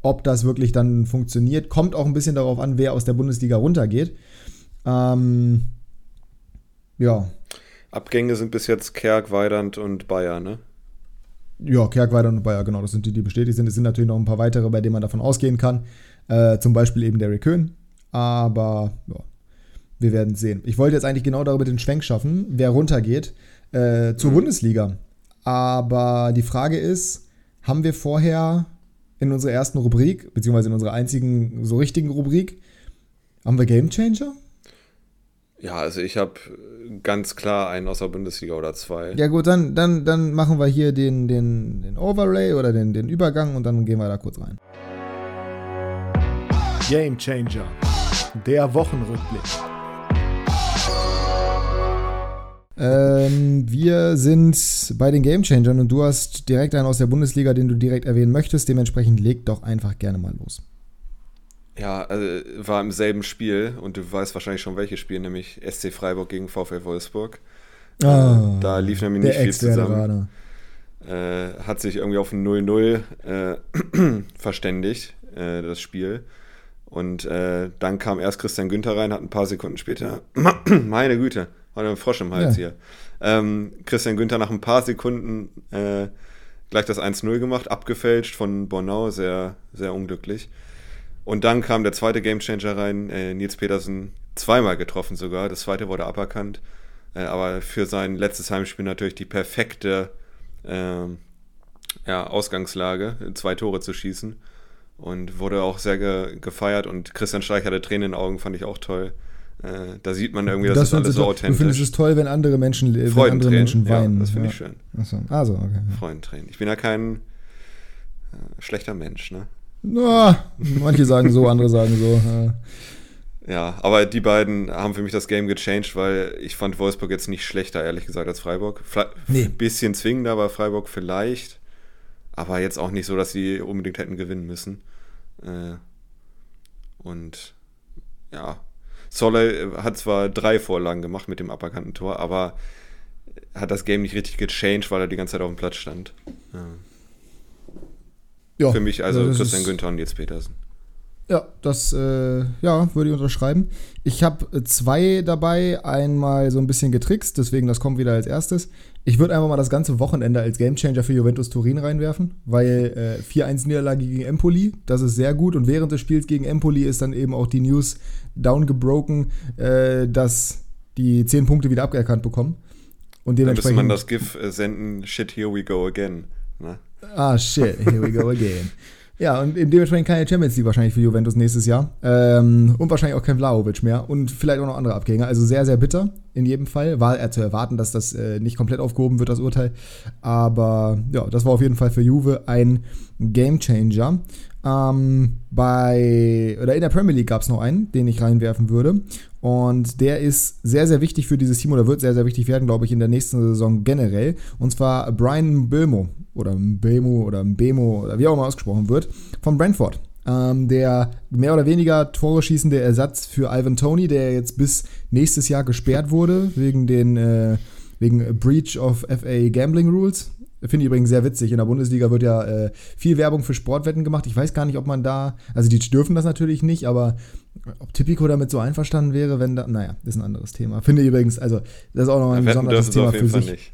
Ob das wirklich dann funktioniert, kommt auch ein bisschen darauf an, wer aus der Bundesliga runtergeht. Ähm, ja, Abgänge sind bis jetzt Kerk, Weidand und Bayer, ne? Ja, Kerk, Weidand und Bayer, genau, das sind die, die bestätigt sind. Es sind natürlich noch ein paar weitere, bei denen man davon ausgehen kann. Äh, zum Beispiel eben Derrick Köhn. Aber ja, wir werden sehen. Ich wollte jetzt eigentlich genau darüber den Schwenk schaffen, wer runtergeht äh, zur mhm. Bundesliga. Aber die Frage ist, haben wir vorher in unserer ersten Rubrik, beziehungsweise in unserer einzigen so richtigen Rubrik, haben wir Game Changer? Ja, also ich habe ganz klar einen aus der Bundesliga oder zwei. Ja gut, dann, dann, dann machen wir hier den, den, den Overlay oder den, den Übergang und dann gehen wir da kurz rein. Game Changer, der Wochenrückblick. Ähm, wir sind bei den Game Changern und du hast direkt einen aus der Bundesliga, den du direkt erwähnen möchtest. Dementsprechend leg doch einfach gerne mal los. Ja, also war im selben Spiel und du weißt wahrscheinlich schon welches Spiel, nämlich SC Freiburg gegen VfL Wolfsburg. Oh, äh, da lief nämlich nicht viel zusammen. Äh, hat sich irgendwie auf ein 0-0 äh, <clears throat> verständigt, äh, das Spiel. Und äh, dann kam erst Christian Günther rein, hat ein paar Sekunden später, <clears throat> meine Güte, hat einen Frosch im Hals ja. hier. Ähm, Christian Günther nach ein paar Sekunden äh, gleich das 1-0 gemacht, abgefälscht von Bornau, sehr, sehr unglücklich. Und dann kam der zweite Gamechanger rein, äh, Nils Petersen zweimal getroffen sogar. Das zweite wurde aberkannt. Äh, aber für sein letztes Heimspiel natürlich die perfekte äh, ja, Ausgangslage, zwei Tore zu schießen. Und wurde auch sehr ge gefeiert. Und Christian Streich hatte Tränen in den Augen, fand ich auch toll. Äh, da sieht man irgendwie, das, das ist alles so authentisch. Du findest es toll, wenn andere Menschen, wenn andere Menschen weinen. Ja, das finde ja. ich schön. Achso, also, okay. Freudentränen. Ich bin ja kein äh, schlechter Mensch, ne? Na, manche sagen so, andere sagen so. Ja. Ja, aber die beiden haben für mich das Game gechanged, weil ich fand Wolfsburg jetzt nicht schlechter, ehrlich gesagt, als Freiburg. Ein nee. bisschen zwingender war Freiburg vielleicht, aber jetzt auch nicht so, dass sie unbedingt hätten gewinnen müssen. Äh, und ja, Zolle hat zwar drei Vorlagen gemacht mit dem aberkannten Tor, aber hat das Game nicht richtig gechanged, weil er die ganze Zeit auf dem Platz stand. Ja. Ja, Für mich also Christian Günther und Nils Petersen. Ja, das äh, ja, würde ich unterschreiben. Ich habe zwei dabei, einmal so ein bisschen getrickst, deswegen das kommt wieder als erstes. Ich würde einfach mal das ganze Wochenende als Gamechanger für Juventus Turin reinwerfen, weil äh, 4-1-Niederlage gegen Empoli, das ist sehr gut. Und während des Spiels gegen Empoli ist dann eben auch die News downgebroken, äh, dass die 10 Punkte wieder abgeerkannt bekommen. Und dementsprechend. Dann müsste man das GIF äh, senden, shit, here we go again. Ne? Ah, shit, here we go again. <laughs> Ja, und dementsprechend keine Champions League wahrscheinlich für Juventus nächstes Jahr. Ähm, und wahrscheinlich auch kein Vlaovic mehr. Und vielleicht auch noch andere Abgänger. Also sehr, sehr bitter in jedem Fall. War er zu erwarten, dass das äh, nicht komplett aufgehoben wird, das Urteil. Aber ja, das war auf jeden Fall für Juve ein Gamechanger. Ähm, bei, oder in der Premier League gab es noch einen, den ich reinwerfen würde. Und der ist sehr, sehr wichtig für dieses Team oder wird sehr, sehr wichtig werden, glaube ich, in der nächsten Saison generell. Und zwar Brian Bilmo oder Mbemo oder Mbemo oder wie auch immer ausgesprochen wird, von Brentford. Ähm, der mehr oder weniger Tore schießende Ersatz für Ivan Tony, der jetzt bis nächstes Jahr gesperrt wurde wegen den äh, wegen Breach of FA Gambling Rules. Finde ich übrigens sehr witzig. In der Bundesliga wird ja äh, viel Werbung für Sportwetten gemacht. Ich weiß gar nicht, ob man da, also die dürfen das natürlich nicht, aber ob Tipico damit so einverstanden wäre, wenn da, naja, ist ein anderes Thema. Finde ich übrigens, also das ist auch nochmal ein besonderes Thema für sich. Nicht.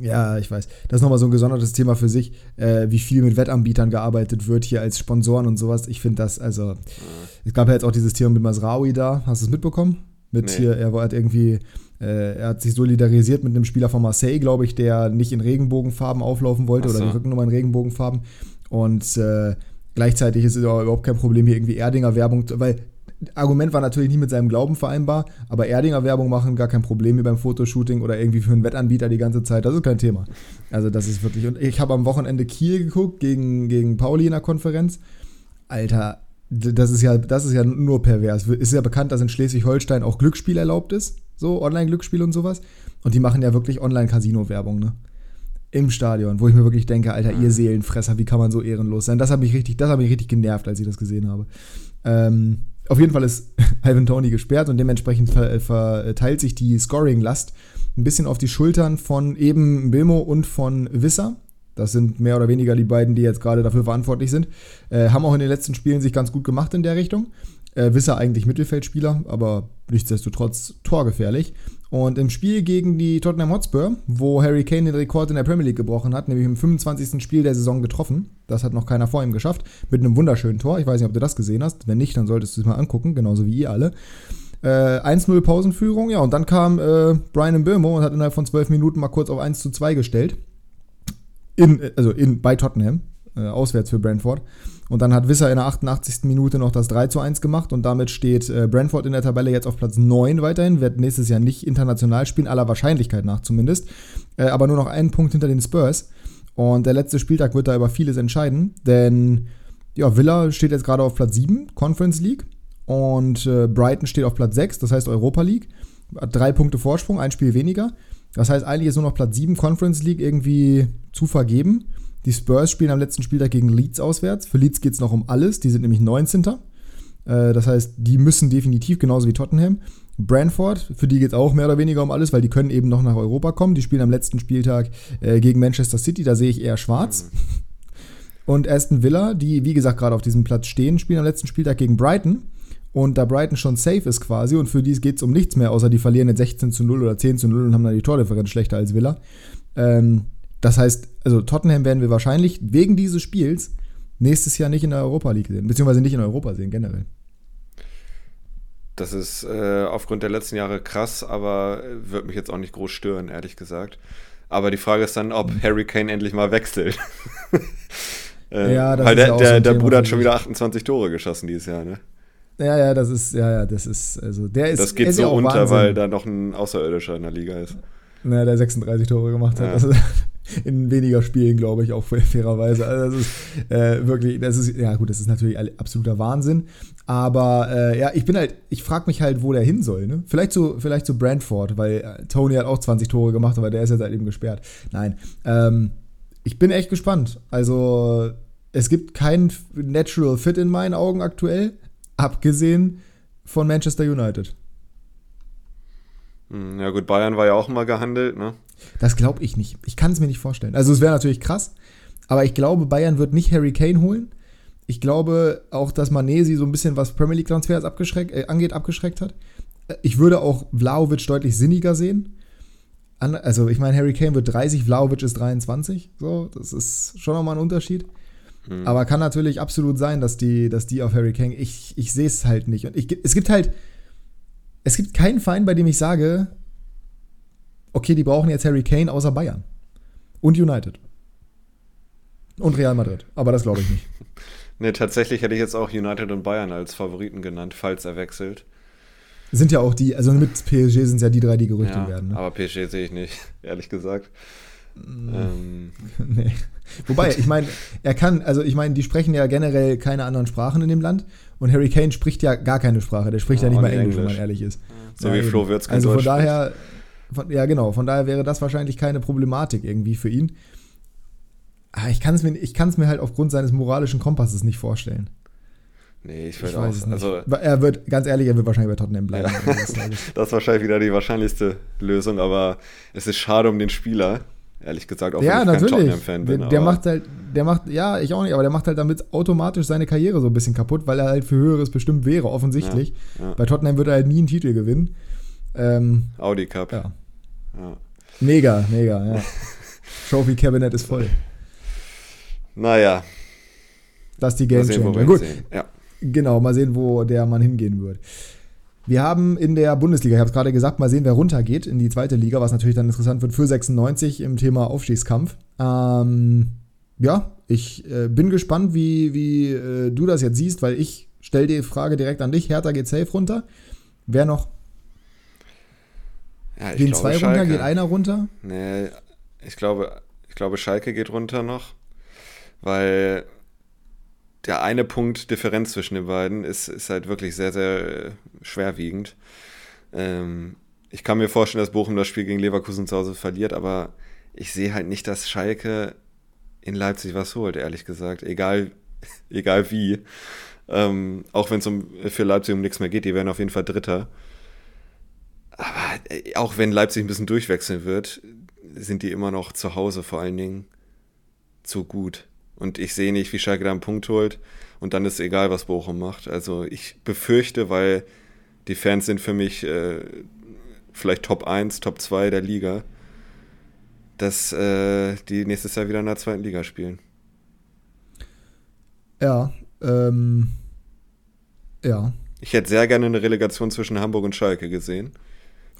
Ja, ich weiß. Das ist nochmal so ein gesondertes Thema für sich, äh, wie viel mit Wettanbietern gearbeitet wird hier als Sponsoren und sowas. Ich finde das, also, es gab ja jetzt auch dieses Thema mit Masraoui da. Hast du es mitbekommen? Mit nee. hier, er hat irgendwie er hat sich solidarisiert mit einem Spieler von Marseille, glaube ich, der nicht in Regenbogenfarben auflaufen wollte so. oder die Rückennummer in Regenbogenfarben. Und äh, gleichzeitig ist es überhaupt kein Problem, hier irgendwie Erdinger Werbung, weil Argument war natürlich nicht mit seinem Glauben vereinbar, aber Erdinger Werbung machen gar kein Problem wie beim Fotoshooting oder irgendwie für einen Wettanbieter die ganze Zeit. Das ist kein Thema. Also, das ist wirklich. Und ich habe am Wochenende Kiel geguckt gegen, gegen Pauli in der Konferenz. Alter, das ist ja, das ist ja nur pervers. Ist ja bekannt, dass in Schleswig-Holstein auch Glücksspiel erlaubt ist so Online-Glücksspiel und sowas. Und die machen ja wirklich Online-Casino-Werbung, ne? Im Stadion, wo ich mir wirklich denke, Alter, ihr Seelenfresser, wie kann man so ehrenlos sein? Das hat mich richtig, das hat mich richtig genervt, als ich das gesehen habe. Ähm, auf jeden Fall ist <laughs> Ivan Tony gesperrt und dementsprechend verteilt sich die Scoring-Last ein bisschen auf die Schultern von eben Bilmo und von Wisser. Das sind mehr oder weniger die beiden, die jetzt gerade dafür verantwortlich sind. Äh, haben auch in den letzten Spielen sich ganz gut gemacht in der Richtung. Äh, Wisser eigentlich Mittelfeldspieler, aber nichtsdestotrotz torgefährlich. Und im Spiel gegen die Tottenham Hotspur, wo Harry Kane den Rekord in der Premier League gebrochen hat, nämlich im 25. Spiel der Saison getroffen, das hat noch keiner vor ihm geschafft, mit einem wunderschönen Tor. Ich weiß nicht, ob du das gesehen hast. Wenn nicht, dann solltest du es mal angucken, genauso wie ihr alle. Äh, 1-0 Pausenführung, ja, und dann kam äh, Brian Mbirmo und hat innerhalb von 12 Minuten mal kurz auf 1 zu 2 gestellt. In, also in, bei Tottenham, äh, auswärts für Brentford. Und dann hat Wisser in der 88. Minute noch das 3 zu 1 gemacht und damit steht äh, Brentford in der Tabelle jetzt auf Platz 9 weiterhin, wird nächstes Jahr nicht international spielen, aller Wahrscheinlichkeit nach zumindest, äh, aber nur noch einen Punkt hinter den Spurs. Und der letzte Spieltag wird da über vieles entscheiden, denn ja, Villa steht jetzt gerade auf Platz 7, Conference League, und äh, Brighton steht auf Platz 6, das heißt Europa League, hat drei Punkte Vorsprung, ein Spiel weniger. Das heißt, eigentlich ist nur noch Platz 7 Conference League irgendwie zu vergeben. Die Spurs spielen am letzten Spieltag gegen Leeds auswärts. Für Leeds geht es noch um alles. Die sind nämlich 19. Äh, das heißt, die müssen definitiv, genauso wie Tottenham. Brentford, für die geht es auch mehr oder weniger um alles, weil die können eben noch nach Europa kommen. Die spielen am letzten Spieltag äh, gegen Manchester City, da sehe ich eher schwarz. Und Aston Villa, die wie gesagt gerade auf diesem Platz stehen, spielen am letzten Spieltag gegen Brighton. Und da Brighton schon safe ist quasi und für die geht es um nichts mehr, außer die verlieren jetzt 16 zu 0 oder 10 zu 0 und haben dann die Tordifferenz schlechter als Villa. Ähm, das heißt, also Tottenham werden wir wahrscheinlich wegen dieses Spiels nächstes Jahr nicht in der Europa League sehen, beziehungsweise nicht in Europa sehen generell. Das ist äh, aufgrund der letzten Jahre krass, aber wird mich jetzt auch nicht groß stören, ehrlich gesagt. Aber die Frage ist dann, ob Harry Kane endlich mal wechselt. <laughs> äh, ja, das weil der, ja der, so der Bruder hat schon wieder 28 Tore geschossen dieses Jahr, ne? Ja, ja, das ist, ja, ja, das ist, also der ist. Das geht so unter, Wahnsinn. weil da noch ein Außerirdischer in der Liga ist. Na, der 36 Tore gemacht hat. Ja. Also, in weniger Spielen, glaube ich, auch fairerweise. Also das ist äh, wirklich, das ist, ja gut, das ist natürlich absoluter Wahnsinn. Aber äh, ja, ich bin halt, ich frage mich halt, wo der hin soll. Ne? Vielleicht zu, vielleicht zu Brentford, weil äh, Tony hat auch 20 Tore gemacht, aber der ist jetzt halt eben gesperrt. Nein. Ähm, ich bin echt gespannt. Also, es gibt keinen Natural Fit in meinen Augen aktuell, abgesehen von Manchester United. Hm, ja gut, Bayern war ja auch immer gehandelt, ne? Das glaube ich nicht. Ich kann es mir nicht vorstellen. Also es wäre natürlich krass, aber ich glaube, Bayern wird nicht Harry Kane holen. Ich glaube auch, dass Manesi so ein bisschen was Premier League Transfers abgeschreckt, äh, angeht abgeschreckt hat. Ich würde auch Vlaovic deutlich sinniger sehen. Also ich meine, Harry Kane wird 30, Vlaovic ist 23. So, das ist schon nochmal ein Unterschied. Mhm. Aber kann natürlich absolut sein, dass die, dass die auf Harry Kane. Ich, ich sehe es halt nicht. Und ich, es gibt halt. Es gibt keinen Feind, bei dem ich sage, okay, die brauchen jetzt Harry Kane außer Bayern. Und United. Und Real Madrid. Aber das glaube ich nicht. <laughs> nee, tatsächlich hätte ich jetzt auch United und Bayern als Favoriten genannt, falls er wechselt. Sind ja auch die, also mit PSG sind es ja die drei, die gerüchtet ja, werden. Ne? Aber PSG sehe ich nicht, <laughs> ehrlich gesagt. Ähm. <laughs> nee. Wobei, ich meine, er kann, also ich meine, die sprechen ja generell keine anderen Sprachen in dem Land und Harry Kane spricht ja gar keine Sprache, der spricht ja, ja nicht mal Englisch, Englisch, wenn man ehrlich ist. So ja, wie Flo Wirtz kein Also von Deutsch daher, von, ja genau, von daher wäre das wahrscheinlich keine Problematik irgendwie für ihn. Aber ah, ich kann es mir, mir halt aufgrund seines moralischen Kompasses nicht vorstellen. Nee, ich, ich weiß auch. Also, er wird, ganz ehrlich, er wird wahrscheinlich bei Tottenham bleiben. Ja. <laughs> das ist wahrscheinlich wieder die wahrscheinlichste Lösung, aber es ist schade um den Spieler, ehrlich gesagt, auch ja, wenn ich kein Tottenham-Fan bin. Der, der macht halt, der macht, ja, ich auch nicht, aber der macht halt damit automatisch seine Karriere so ein bisschen kaputt, weil er halt für Höheres bestimmt wäre, offensichtlich. Ja, ja. Bei Tottenham wird er halt nie einen Titel gewinnen. Ähm, Audi Cup. Ja. Mega, mega, ja. <laughs> Trophy Cabinet ist voll. Naja. Das ist die Game Changer. Gut. Ja. Genau, mal sehen, wo der Mann hingehen wird. Wir haben in der Bundesliga, ich habe es gerade gesagt, mal sehen, wer runtergeht in die zweite Liga, was natürlich dann interessant wird für 96 im Thema Aufstiegskampf. Ähm, ja, ich äh, bin gespannt, wie, wie äh, du das jetzt siehst, weil ich stelle die Frage direkt an dich. Hertha geht safe runter. Wer noch? Ja, Gehen zwei Schalke. runter? Geht einer runter? Nee, ich glaube, ich glaube, Schalke geht runter noch, weil der eine Punkt Differenz zwischen den beiden ist, ist halt wirklich sehr, sehr äh, schwerwiegend. Ähm, ich kann mir vorstellen, dass Bochum das Spiel gegen Leverkusen zu Hause verliert, aber ich sehe halt nicht, dass Schalke in Leipzig was holt, ehrlich gesagt. Egal, <laughs> egal wie. Ähm, auch wenn es um, für Leipzig um nichts mehr geht, die werden auf jeden Fall Dritter. Aber äh, auch wenn Leipzig ein bisschen durchwechseln wird, sind die immer noch zu Hause vor allen Dingen zu gut. Und ich sehe nicht, wie Schalke da einen Punkt holt. Und dann ist es egal, was Bochum macht. Also ich befürchte, weil die Fans sind für mich äh, vielleicht Top 1, Top 2 der Liga, dass äh, die nächstes Jahr wieder in der zweiten Liga spielen. Ja, ähm, ja. Ich hätte sehr gerne eine Relegation zwischen Hamburg und Schalke gesehen.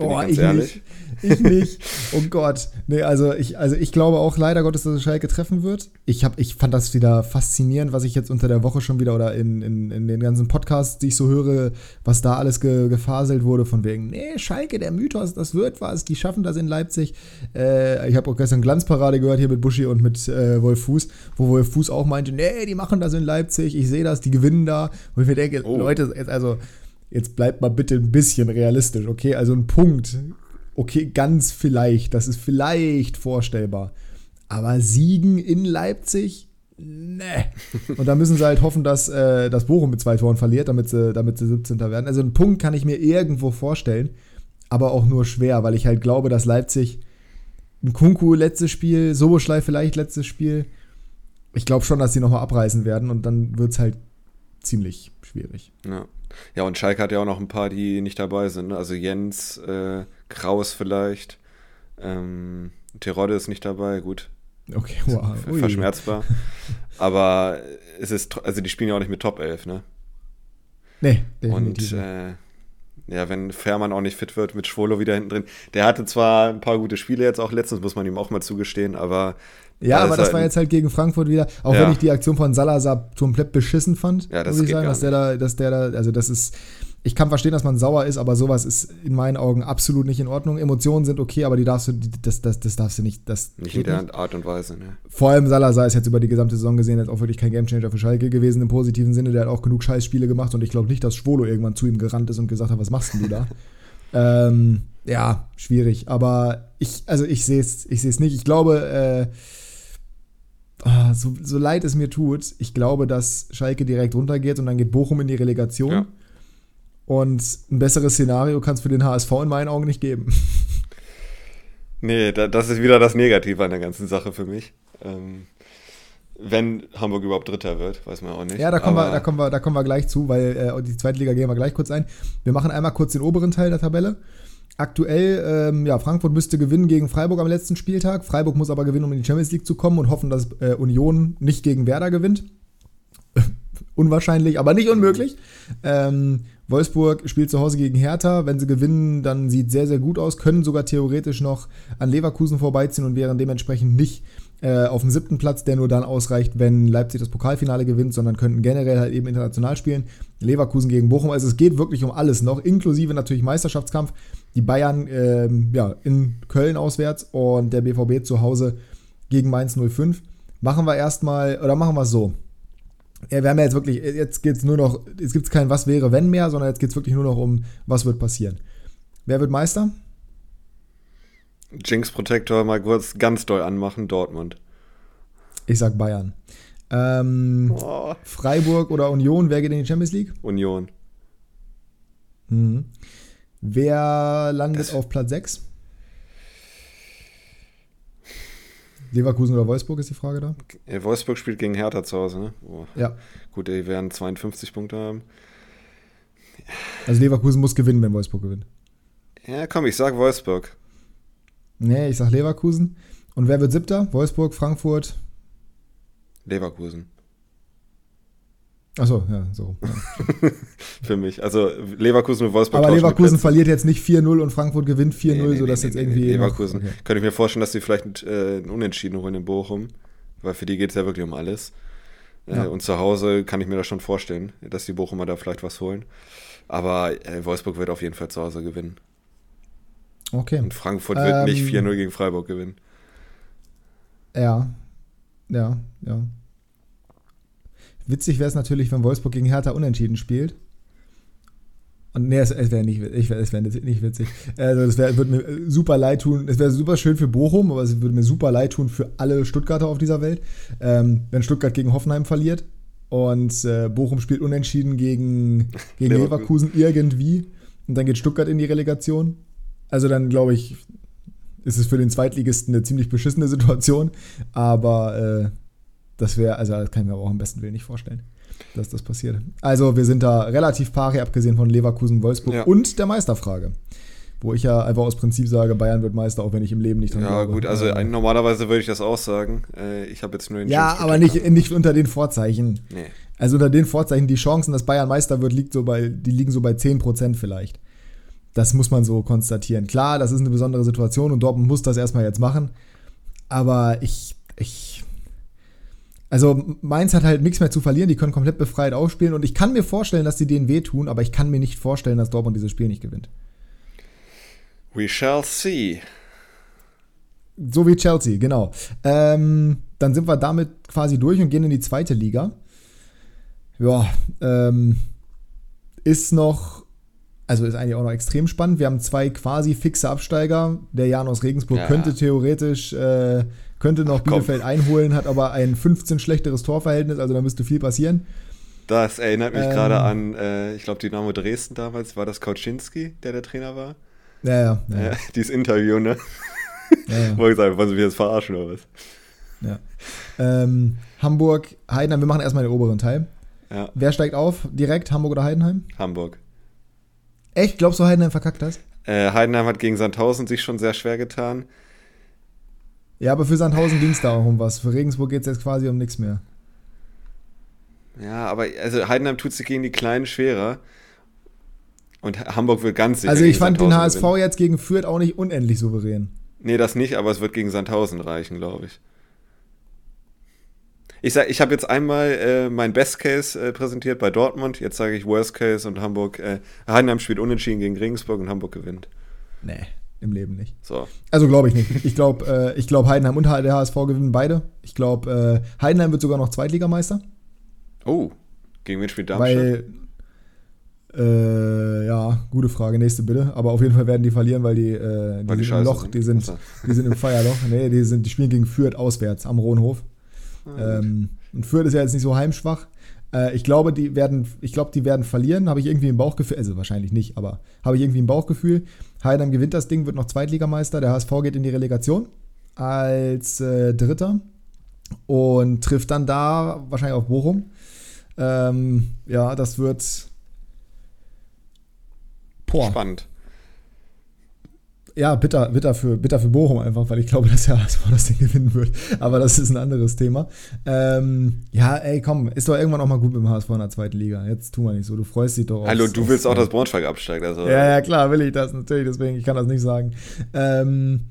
Bin oh, ich, ich nicht. Ich nicht. Oh Gott. Nee, also ich, also ich glaube auch leider Gottes, dass es Schalke treffen wird. Ich, hab, ich fand das wieder faszinierend, was ich jetzt unter der Woche schon wieder oder in, in, in den ganzen Podcasts, die ich so höre, was da alles ge, gefaselt wurde, von wegen, nee, Schalke, der Mythos, das wird was, die schaffen das in Leipzig. Äh, ich habe auch gestern Glanzparade gehört hier mit Buschi und mit äh, Wolf Fuß, wo Wolf Fuß auch meinte, nee, die machen das in Leipzig, ich sehe das, die gewinnen da. Und ich mir denke, oh. Leute, jetzt also jetzt bleibt mal bitte ein bisschen realistisch, okay? Also ein Punkt, okay, ganz vielleicht, das ist vielleicht vorstellbar. Aber Siegen in Leipzig? Ne. <laughs> Und da müssen sie halt hoffen, dass äh, das Bochum mit zwei Toren verliert, damit sie, damit sie 17. werden. Also einen Punkt kann ich mir irgendwo vorstellen, aber auch nur schwer, weil ich halt glaube, dass Leipzig ein Kunku letztes Spiel, Soboschlei vielleicht letztes Spiel. Ich glaube schon, dass sie nochmal abreißen werden und dann wird es halt ziemlich schwierig. Ja. Ja, und Schalke hat ja auch noch ein paar, die nicht dabei sind. Ne? Also Jens, äh, Kraus vielleicht. Ähm, Terodde ist nicht dabei, gut. Okay, wow. Verschmerzbar. Aber es ist, also die spielen ja auch nicht mit Top 11, ne? Nee, definitiv. Und äh, ja, wenn Fährmann auch nicht fit wird, mit Schwolo wieder hinten drin. Der hatte zwar ein paar gute Spiele jetzt auch letztens, muss man ihm auch mal zugestehen, aber ja, aber das halt war jetzt halt gegen Frankfurt wieder, auch ja. wenn ich die Aktion von Salazar komplett beschissen fand, ja, das muss ich sagen, dass der da, dass der da, also das ist, ich kann verstehen, dass man sauer ist, aber sowas ist in meinen Augen absolut nicht in Ordnung. Emotionen sind okay, aber die darfst du, das, das, das darfst du nicht, das nicht in der nicht. Art und Weise, ne? Vor allem Salazar ist jetzt über die gesamte Saison gesehen jetzt auch wirklich kein Gamechanger für Schalke gewesen im positiven Sinne. Der hat auch genug Scheißspiele gemacht und ich glaube nicht, dass Schwolo irgendwann zu ihm gerannt ist und gesagt hat, was machst denn du da? <laughs> ähm, ja, schwierig, aber ich, also ich sehe es, ich sehe es nicht. Ich glaube, äh, oh, so, so leid es mir tut, ich glaube, dass Schalke direkt runtergeht und dann geht Bochum in die Relegation. Ja. Und ein besseres Szenario kann es für den HSV in meinen Augen nicht geben. <laughs> Nee, das ist wieder das Negative an der ganzen Sache für mich. Ähm, wenn Hamburg überhaupt Dritter wird, weiß man auch nicht. Ja, da kommen, wir, da kommen, wir, da kommen wir gleich zu, weil äh, die zweite Liga gehen wir gleich kurz ein. Wir machen einmal kurz den oberen Teil der Tabelle. Aktuell, ähm, ja, Frankfurt müsste gewinnen gegen Freiburg am letzten Spieltag. Freiburg muss aber gewinnen, um in die Champions League zu kommen und hoffen, dass äh, Union nicht gegen Werder gewinnt. <laughs> Unwahrscheinlich, aber nicht unmöglich. Ähm, Wolfsburg spielt zu Hause gegen Hertha. Wenn sie gewinnen, dann sieht sehr, sehr gut aus. Können sogar theoretisch noch an Leverkusen vorbeiziehen und wären dementsprechend nicht äh, auf dem siebten Platz, der nur dann ausreicht, wenn Leipzig das Pokalfinale gewinnt, sondern könnten generell halt eben international spielen. Leverkusen gegen Bochum. Also es geht wirklich um alles noch, inklusive natürlich Meisterschaftskampf. Die Bayern ähm, ja, in Köln auswärts und der BVB zu Hause gegen Mainz 05. Machen wir erstmal, oder machen wir es so. Ja, wir haben ja jetzt wirklich, jetzt geht es nur noch, jetzt gibt es kein Was wäre, wenn mehr, sondern jetzt geht es wirklich nur noch um, was wird passieren. Wer wird Meister? Jinx Protector mal kurz ganz doll anmachen, Dortmund. Ich sag Bayern. Ähm, oh. Freiburg oder Union, wer geht in die Champions League? Union. Mhm. Wer landet das auf Platz 6? Leverkusen oder Wolfsburg ist die Frage da? Wolfsburg spielt gegen Hertha zu Hause, ne? Oh. Ja. Gut, die werden 52 Punkte haben. Also Leverkusen muss gewinnen, wenn Wolfsburg gewinnt. Ja, komm, ich sag Wolfsburg. Nee, ich sag Leverkusen. Und wer wird siebter? Wolfsburg, Frankfurt? Leverkusen. Achso, ja, so. Ja. <laughs> Für mich. Also Leverkusen und Wolfsburg. Aber Leverkusen verliert jetzt nicht 4-0 und Frankfurt gewinnt 4-0, nee, nee, sodass nee, jetzt irgendwie. Leverkusen. Okay. Könnte ich mir vorstellen, dass sie vielleicht äh, ein Unentschieden holen in Bochum. Weil für die geht es ja wirklich um alles. Äh, ja. Und zu Hause kann ich mir das schon vorstellen, dass die Bochumer da vielleicht was holen. Aber äh, Wolfsburg wird auf jeden Fall zu Hause gewinnen. Okay. Und Frankfurt wird ähm, nicht 4-0 gegen Freiburg gewinnen. Ja. Ja, ja. Witzig wäre es natürlich, wenn Wolfsburg gegen Hertha unentschieden spielt. Und nee, es, es wäre nicht, ich, es wär nicht witzig. Also, es wär, würde mir super leid tun. Es wäre super schön für Bochum, aber es würde mir super leid tun für alle Stuttgarter auf dieser Welt, ähm, wenn Stuttgart gegen Hoffenheim verliert und äh, Bochum spielt unentschieden gegen, gegen Leverkusen irgendwie und dann geht Stuttgart in die Relegation. Also dann glaube ich, ist es für den Zweitligisten eine ziemlich beschissene Situation, aber äh, das wäre, also das kann ich mir aber auch am besten Willen nicht vorstellen, dass das passiert. Also wir sind da relativ pari, abgesehen von Leverkusen, Wolfsburg ja. und der Meisterfrage. Wo ich ja einfach aus Prinzip sage, Bayern wird Meister, auch wenn ich im Leben nicht dran ja, glaube. Ja, gut, also äh, normalerweise würde ich das auch sagen. Äh, ich habe jetzt nur den Ja, aber nicht, nicht unter den Vorzeichen. Nee. Also unter den Vorzeichen, die Chancen, dass Bayern Meister wird, liegt so bei, die liegen so bei 10% vielleicht. Das muss man so konstatieren. Klar, das ist eine besondere Situation und Dortmund muss das erstmal jetzt machen. Aber ich, ich also Mainz hat halt nichts mehr zu verlieren, die können komplett befreit aufspielen und ich kann mir vorstellen, dass sie denen wehtun, aber ich kann mir nicht vorstellen, dass Dortmund dieses Spiel nicht gewinnt. We shall see. So wie Chelsea, genau. Ähm, dann sind wir damit quasi durch und gehen in die zweite Liga. Ja, ähm, ist noch, also ist eigentlich auch noch extrem spannend. Wir haben zwei quasi fixe Absteiger. Der Jan aus Regensburg ja. könnte theoretisch äh, könnte noch Ach, Bielefeld einholen, hat aber ein 15 schlechteres Torverhältnis, also da müsste viel passieren. Das erinnert mich ähm, gerade an, äh, ich glaube, Dynamo Dresden damals, war das Kauczynski, der der Trainer war? Ja, ja. ja. Äh, dieses Interview, ne? Ja, ja. Wollte ich sagen, wollen Sie mich jetzt verarschen oder was? Ja. Ähm, Hamburg, Heidenheim, wir machen erstmal den oberen Teil. Ja. Wer steigt auf? Direkt Hamburg oder Heidenheim? Hamburg. Echt? Glaubst du, Heidenheim verkackt das? Äh, Heidenheim hat gegen Sandhausen sich schon sehr schwer getan. Ja, aber für Sandhausen ging es da auch um was. Für Regensburg geht es jetzt quasi um nichts mehr. Ja, aber also Heidenheim tut sich gegen die Kleinen schwerer. Und Hamburg wird ganz sicher. Also ich fand Sandhausen den HSV gewinnen. jetzt gegen Fürth auch nicht unendlich souverän. Nee, das nicht, aber es wird gegen Sandhausen reichen, glaube ich. Ich sag, ich habe jetzt einmal äh, mein Best Case äh, präsentiert bei Dortmund. Jetzt sage ich Worst Case und Hamburg. Äh, Heidenheim spielt unentschieden gegen Regensburg und Hamburg gewinnt. Nee. Im Leben nicht. So. Also glaube ich nicht. Ich glaube, äh, ich glaub, Heidenheim und der HSV gewinnen beide. Ich glaube, äh, Heidenheim wird sogar noch Zweitligameister. Oh, gegen wen spielt Darmstadt? Weil, äh, ja, gute Frage, nächste bitte. Aber auf jeden Fall werden die verlieren, weil die, äh, die, weil die sind im Loch, sind. die sind, die sind im Feierloch. Nee, die, sind, die spielen gegen Fürth auswärts am Rohnhof. Ah, ähm, und Fürth ist ja jetzt nicht so heimschwach. Äh, ich glaube, die werden, ich glaube, die werden verlieren, habe ich irgendwie im Bauchgefühl, also wahrscheinlich nicht, aber habe ich irgendwie im Bauchgefühl. Heidenheim gewinnt das Ding, wird noch Zweitligameister. Der HSV geht in die Relegation als äh, Dritter und trifft dann da wahrscheinlich auf Bochum. Ähm, ja, das wird boah, spannend ja, bitter, bitter, für, bitter für Bochum einfach, weil ich glaube, dass der HSV das Ding gewinnen wird. Aber das ist ein anderes Thema. Ähm, ja, ey, komm, ist doch irgendwann auch mal gut mit dem HSV in der zweiten Liga. Jetzt tun wir nicht so, du freust dich doch. Hallo, du willst auch, dass Braunschweig absteigt. Also. Ja, ja, klar, will ich das natürlich, deswegen, ich kann das nicht sagen. Ähm,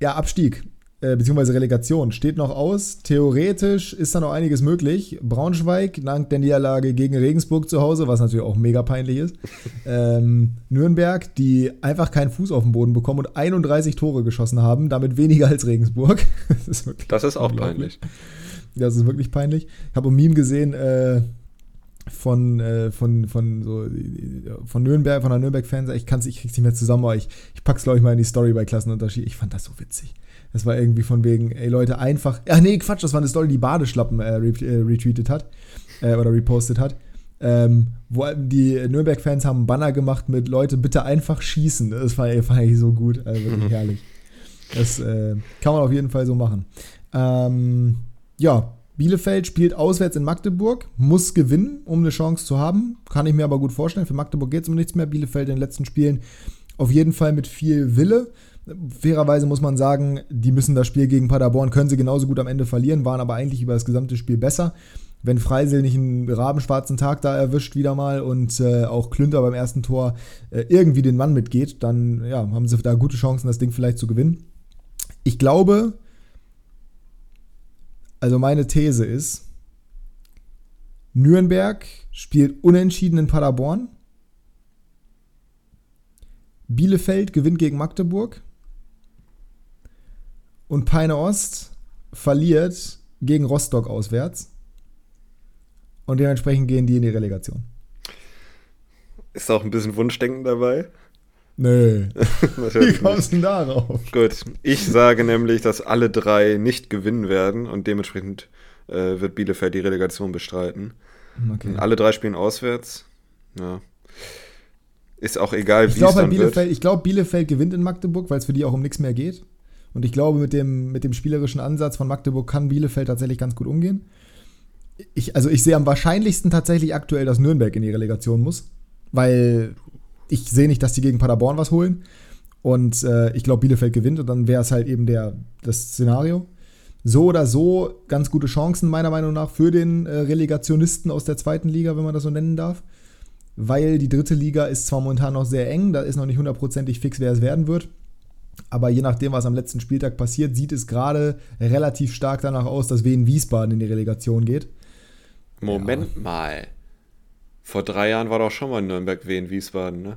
ja, Abstieg. Äh, beziehungsweise Relegation steht noch aus. Theoretisch ist da noch einiges möglich. Braunschweig dank der Niederlage gegen Regensburg zu Hause, was natürlich auch mega peinlich ist. <laughs> ähm, Nürnberg, die einfach keinen Fuß auf den Boden bekommen und 31 Tore geschossen haben, damit weniger als Regensburg. <laughs> das ist, das ist auch peinlich. Das ist wirklich peinlich. Ich habe ein Meme gesehen, äh, von, äh, von, von, so, von Nürnberg, von der Nürnberg-Fans, ich kann es, ich krieg's nicht mehr zusammen, aber ich, ich pack's, glaube ich, mal in die Story bei Klassenunterschied. Ich fand das so witzig. Das war irgendwie von wegen, ey Leute, einfach. Ach nee, Quatsch, das war eine Story, die Badeschlappen äh, äh, retweetet hat. Äh, oder repostet hat. Ähm, wo die Nürnberg-Fans haben einen Banner gemacht mit Leute, bitte einfach schießen. Das war, fand ich so gut. Also wirklich mhm. herrlich. Das äh, kann man auf jeden Fall so machen. Ähm, ja, Bielefeld spielt auswärts in Magdeburg, muss gewinnen, um eine Chance zu haben. Kann ich mir aber gut vorstellen. Für Magdeburg geht es um nichts mehr. Bielefeld in den letzten Spielen auf jeden Fall mit viel Wille. Fairerweise muss man sagen, die müssen das Spiel gegen Paderborn, können sie genauso gut am Ende verlieren, waren aber eigentlich über das gesamte Spiel besser. Wenn Freisel nicht einen rabenschwarzen Tag da erwischt wieder mal und äh, auch Klünter beim ersten Tor äh, irgendwie den Mann mitgeht, dann ja, haben sie da gute Chancen, das Ding vielleicht zu gewinnen. Ich glaube, also meine These ist, Nürnberg spielt unentschieden in Paderborn. Bielefeld gewinnt gegen Magdeburg. Und Peine Ost verliert gegen Rostock auswärts. Und dementsprechend gehen die in die Relegation. Ist auch ein bisschen Wunschdenken dabei? Nö. <laughs> Wie kommst du denn darauf? Gut, ich sage nämlich, dass alle drei nicht gewinnen werden und dementsprechend äh, wird Bielefeld die Relegation bestreiten. Okay. alle drei spielen auswärts. Ja. Ist auch egal, wie es dann Bielefeld, wird. Ich glaube, Bielefeld gewinnt in Magdeburg, weil es für die auch um nichts mehr geht. Und ich glaube, mit dem, mit dem spielerischen Ansatz von Magdeburg kann Bielefeld tatsächlich ganz gut umgehen. Ich, also ich sehe am wahrscheinlichsten tatsächlich aktuell, dass Nürnberg in die Relegation muss. Weil ich sehe nicht, dass die gegen Paderborn was holen. Und äh, ich glaube, Bielefeld gewinnt und dann wäre es halt eben der, das Szenario. So oder so ganz gute Chancen, meiner Meinung nach, für den äh, Relegationisten aus der zweiten Liga, wenn man das so nennen darf. Weil die dritte Liga ist zwar momentan noch sehr eng, da ist noch nicht hundertprozentig fix, wer es werden wird. Aber je nachdem, was am letzten Spieltag passiert, sieht es gerade relativ stark danach aus, dass Wien Wiesbaden in die Relegation geht. Moment ja. mal. Vor drei Jahren war doch schon mal Nürnberg Wien Wiesbaden, ne?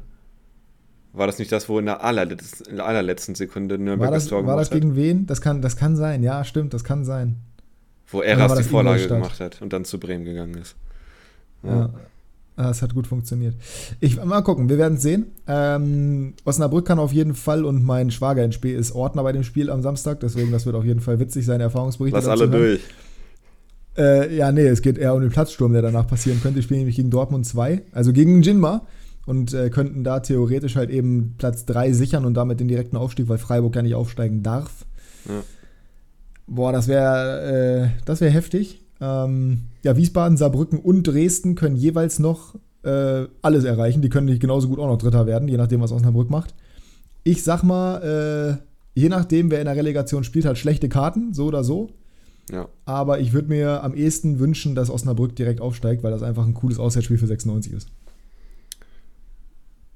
War das nicht das, wo in der allerletzten, in der allerletzten Sekunde Nürnberg war das, das Tor gemacht hat? War das gegen wen? Das kann, das kann sein, ja, stimmt, das kann sein. Wo Eras die Vorlage gemacht hat und dann zu Bremen gegangen ist. Ja. ja. Es hat gut funktioniert. Ich, mal gucken, wir werden sehen. Ähm, Osnabrück kann auf jeden Fall und mein Schwager in Spiel ist Ordner bei dem Spiel am Samstag, deswegen das wird auf jeden Fall witzig sein, Erfahrungsbericht. Lass alle durch. Äh, ja, nee, es geht eher um den Platzsturm, der danach passieren könnte. Ich spiele nämlich gegen Dortmund 2, also gegen Jinma und äh, könnten da theoretisch halt eben Platz 3 sichern und damit den direkten Aufstieg, weil Freiburg ja nicht aufsteigen darf. Ja. Boah, das wäre äh, das wäre heftig. Ähm, ja, Wiesbaden, Saarbrücken und Dresden können jeweils noch äh, alles erreichen. Die können nicht genauso gut auch noch Dritter werden, je nachdem, was Osnabrück macht. Ich sag mal, äh, je nachdem, wer in der Relegation spielt, hat schlechte Karten, so oder so. Ja. Aber ich würde mir am ehesten wünschen, dass Osnabrück direkt aufsteigt, weil das einfach ein cooles Auswärtsspiel für 96 ist.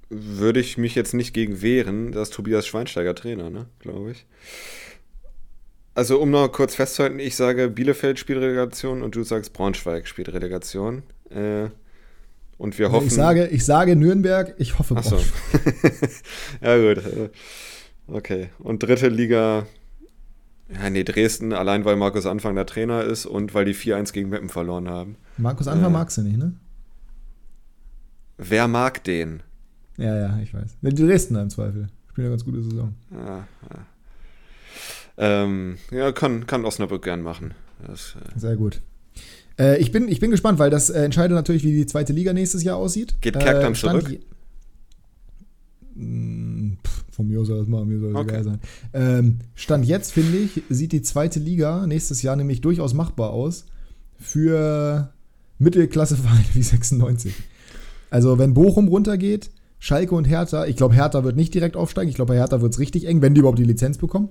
Würde ich mich jetzt nicht gegen wehren, das ist Tobias Schweinsteiger Trainer, ne, glaube ich. Also, um noch kurz festzuhalten, ich sage Bielefeld spielt Relegation und du sagst Braunschweig spielt Relegation. Äh, und wir hoffen. Ich sage, ich sage Nürnberg, ich hoffe Braunschweig. <laughs> ja, gut. Okay. Und dritte Liga ja, nee, Dresden, allein weil Markus Anfang der Trainer ist und weil die 4-1 gegen Meppen verloren haben. Markus Anfang äh, magst du nicht, ne? Wer mag den? Ja, ja, ich weiß. Die Dresden im Zweifel. Spielen eine ganz gute Saison. Ja, ja. Ähm, ja kann, kann Osnabrück gern machen. Das, äh Sehr gut. Äh, ich, bin, ich bin gespannt, weil das äh, entscheidet natürlich, wie die zweite Liga nächstes Jahr aussieht. Geht Kerk dann äh, zurück? Hm, von mir aus soll das mal, mir soll es okay. egal sein. Ähm, Stand jetzt, finde ich, sieht die zweite Liga nächstes Jahr nämlich durchaus machbar aus für Mittelklassevereine wie <laughs> 96. Also, wenn Bochum runtergeht, Schalke und Hertha, ich glaube, Hertha wird nicht direkt aufsteigen. Ich glaube, bei Hertha wird es richtig eng, wenn die überhaupt die Lizenz bekommen.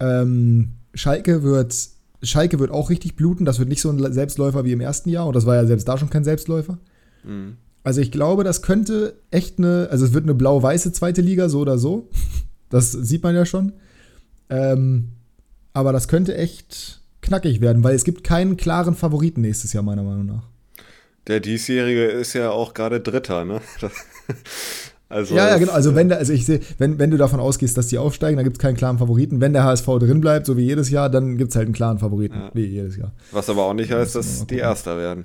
Ähm, Schalke wird Schalke wird auch richtig bluten. Das wird nicht so ein Selbstläufer wie im ersten Jahr. Und das war ja selbst da schon kein Selbstläufer. Mhm. Also ich glaube, das könnte echt eine, also es wird eine blau-weiße zweite Liga, so oder so. Das sieht man ja schon. Ähm, aber das könnte echt knackig werden, weil es gibt keinen klaren Favoriten nächstes Jahr, meiner Meinung nach. Der diesjährige ist ja auch gerade Dritter, ne? Also ja, ja, genau. Also wenn, also ich sehe, wenn, wenn du davon ausgehst, dass die aufsteigen, dann gibt es keinen klaren Favoriten. Wenn der HSV drin bleibt, so wie jedes Jahr, dann gibt es halt einen klaren Favoriten, ja. wie jedes Jahr. Was aber auch nicht heißt, dass die Erster werden.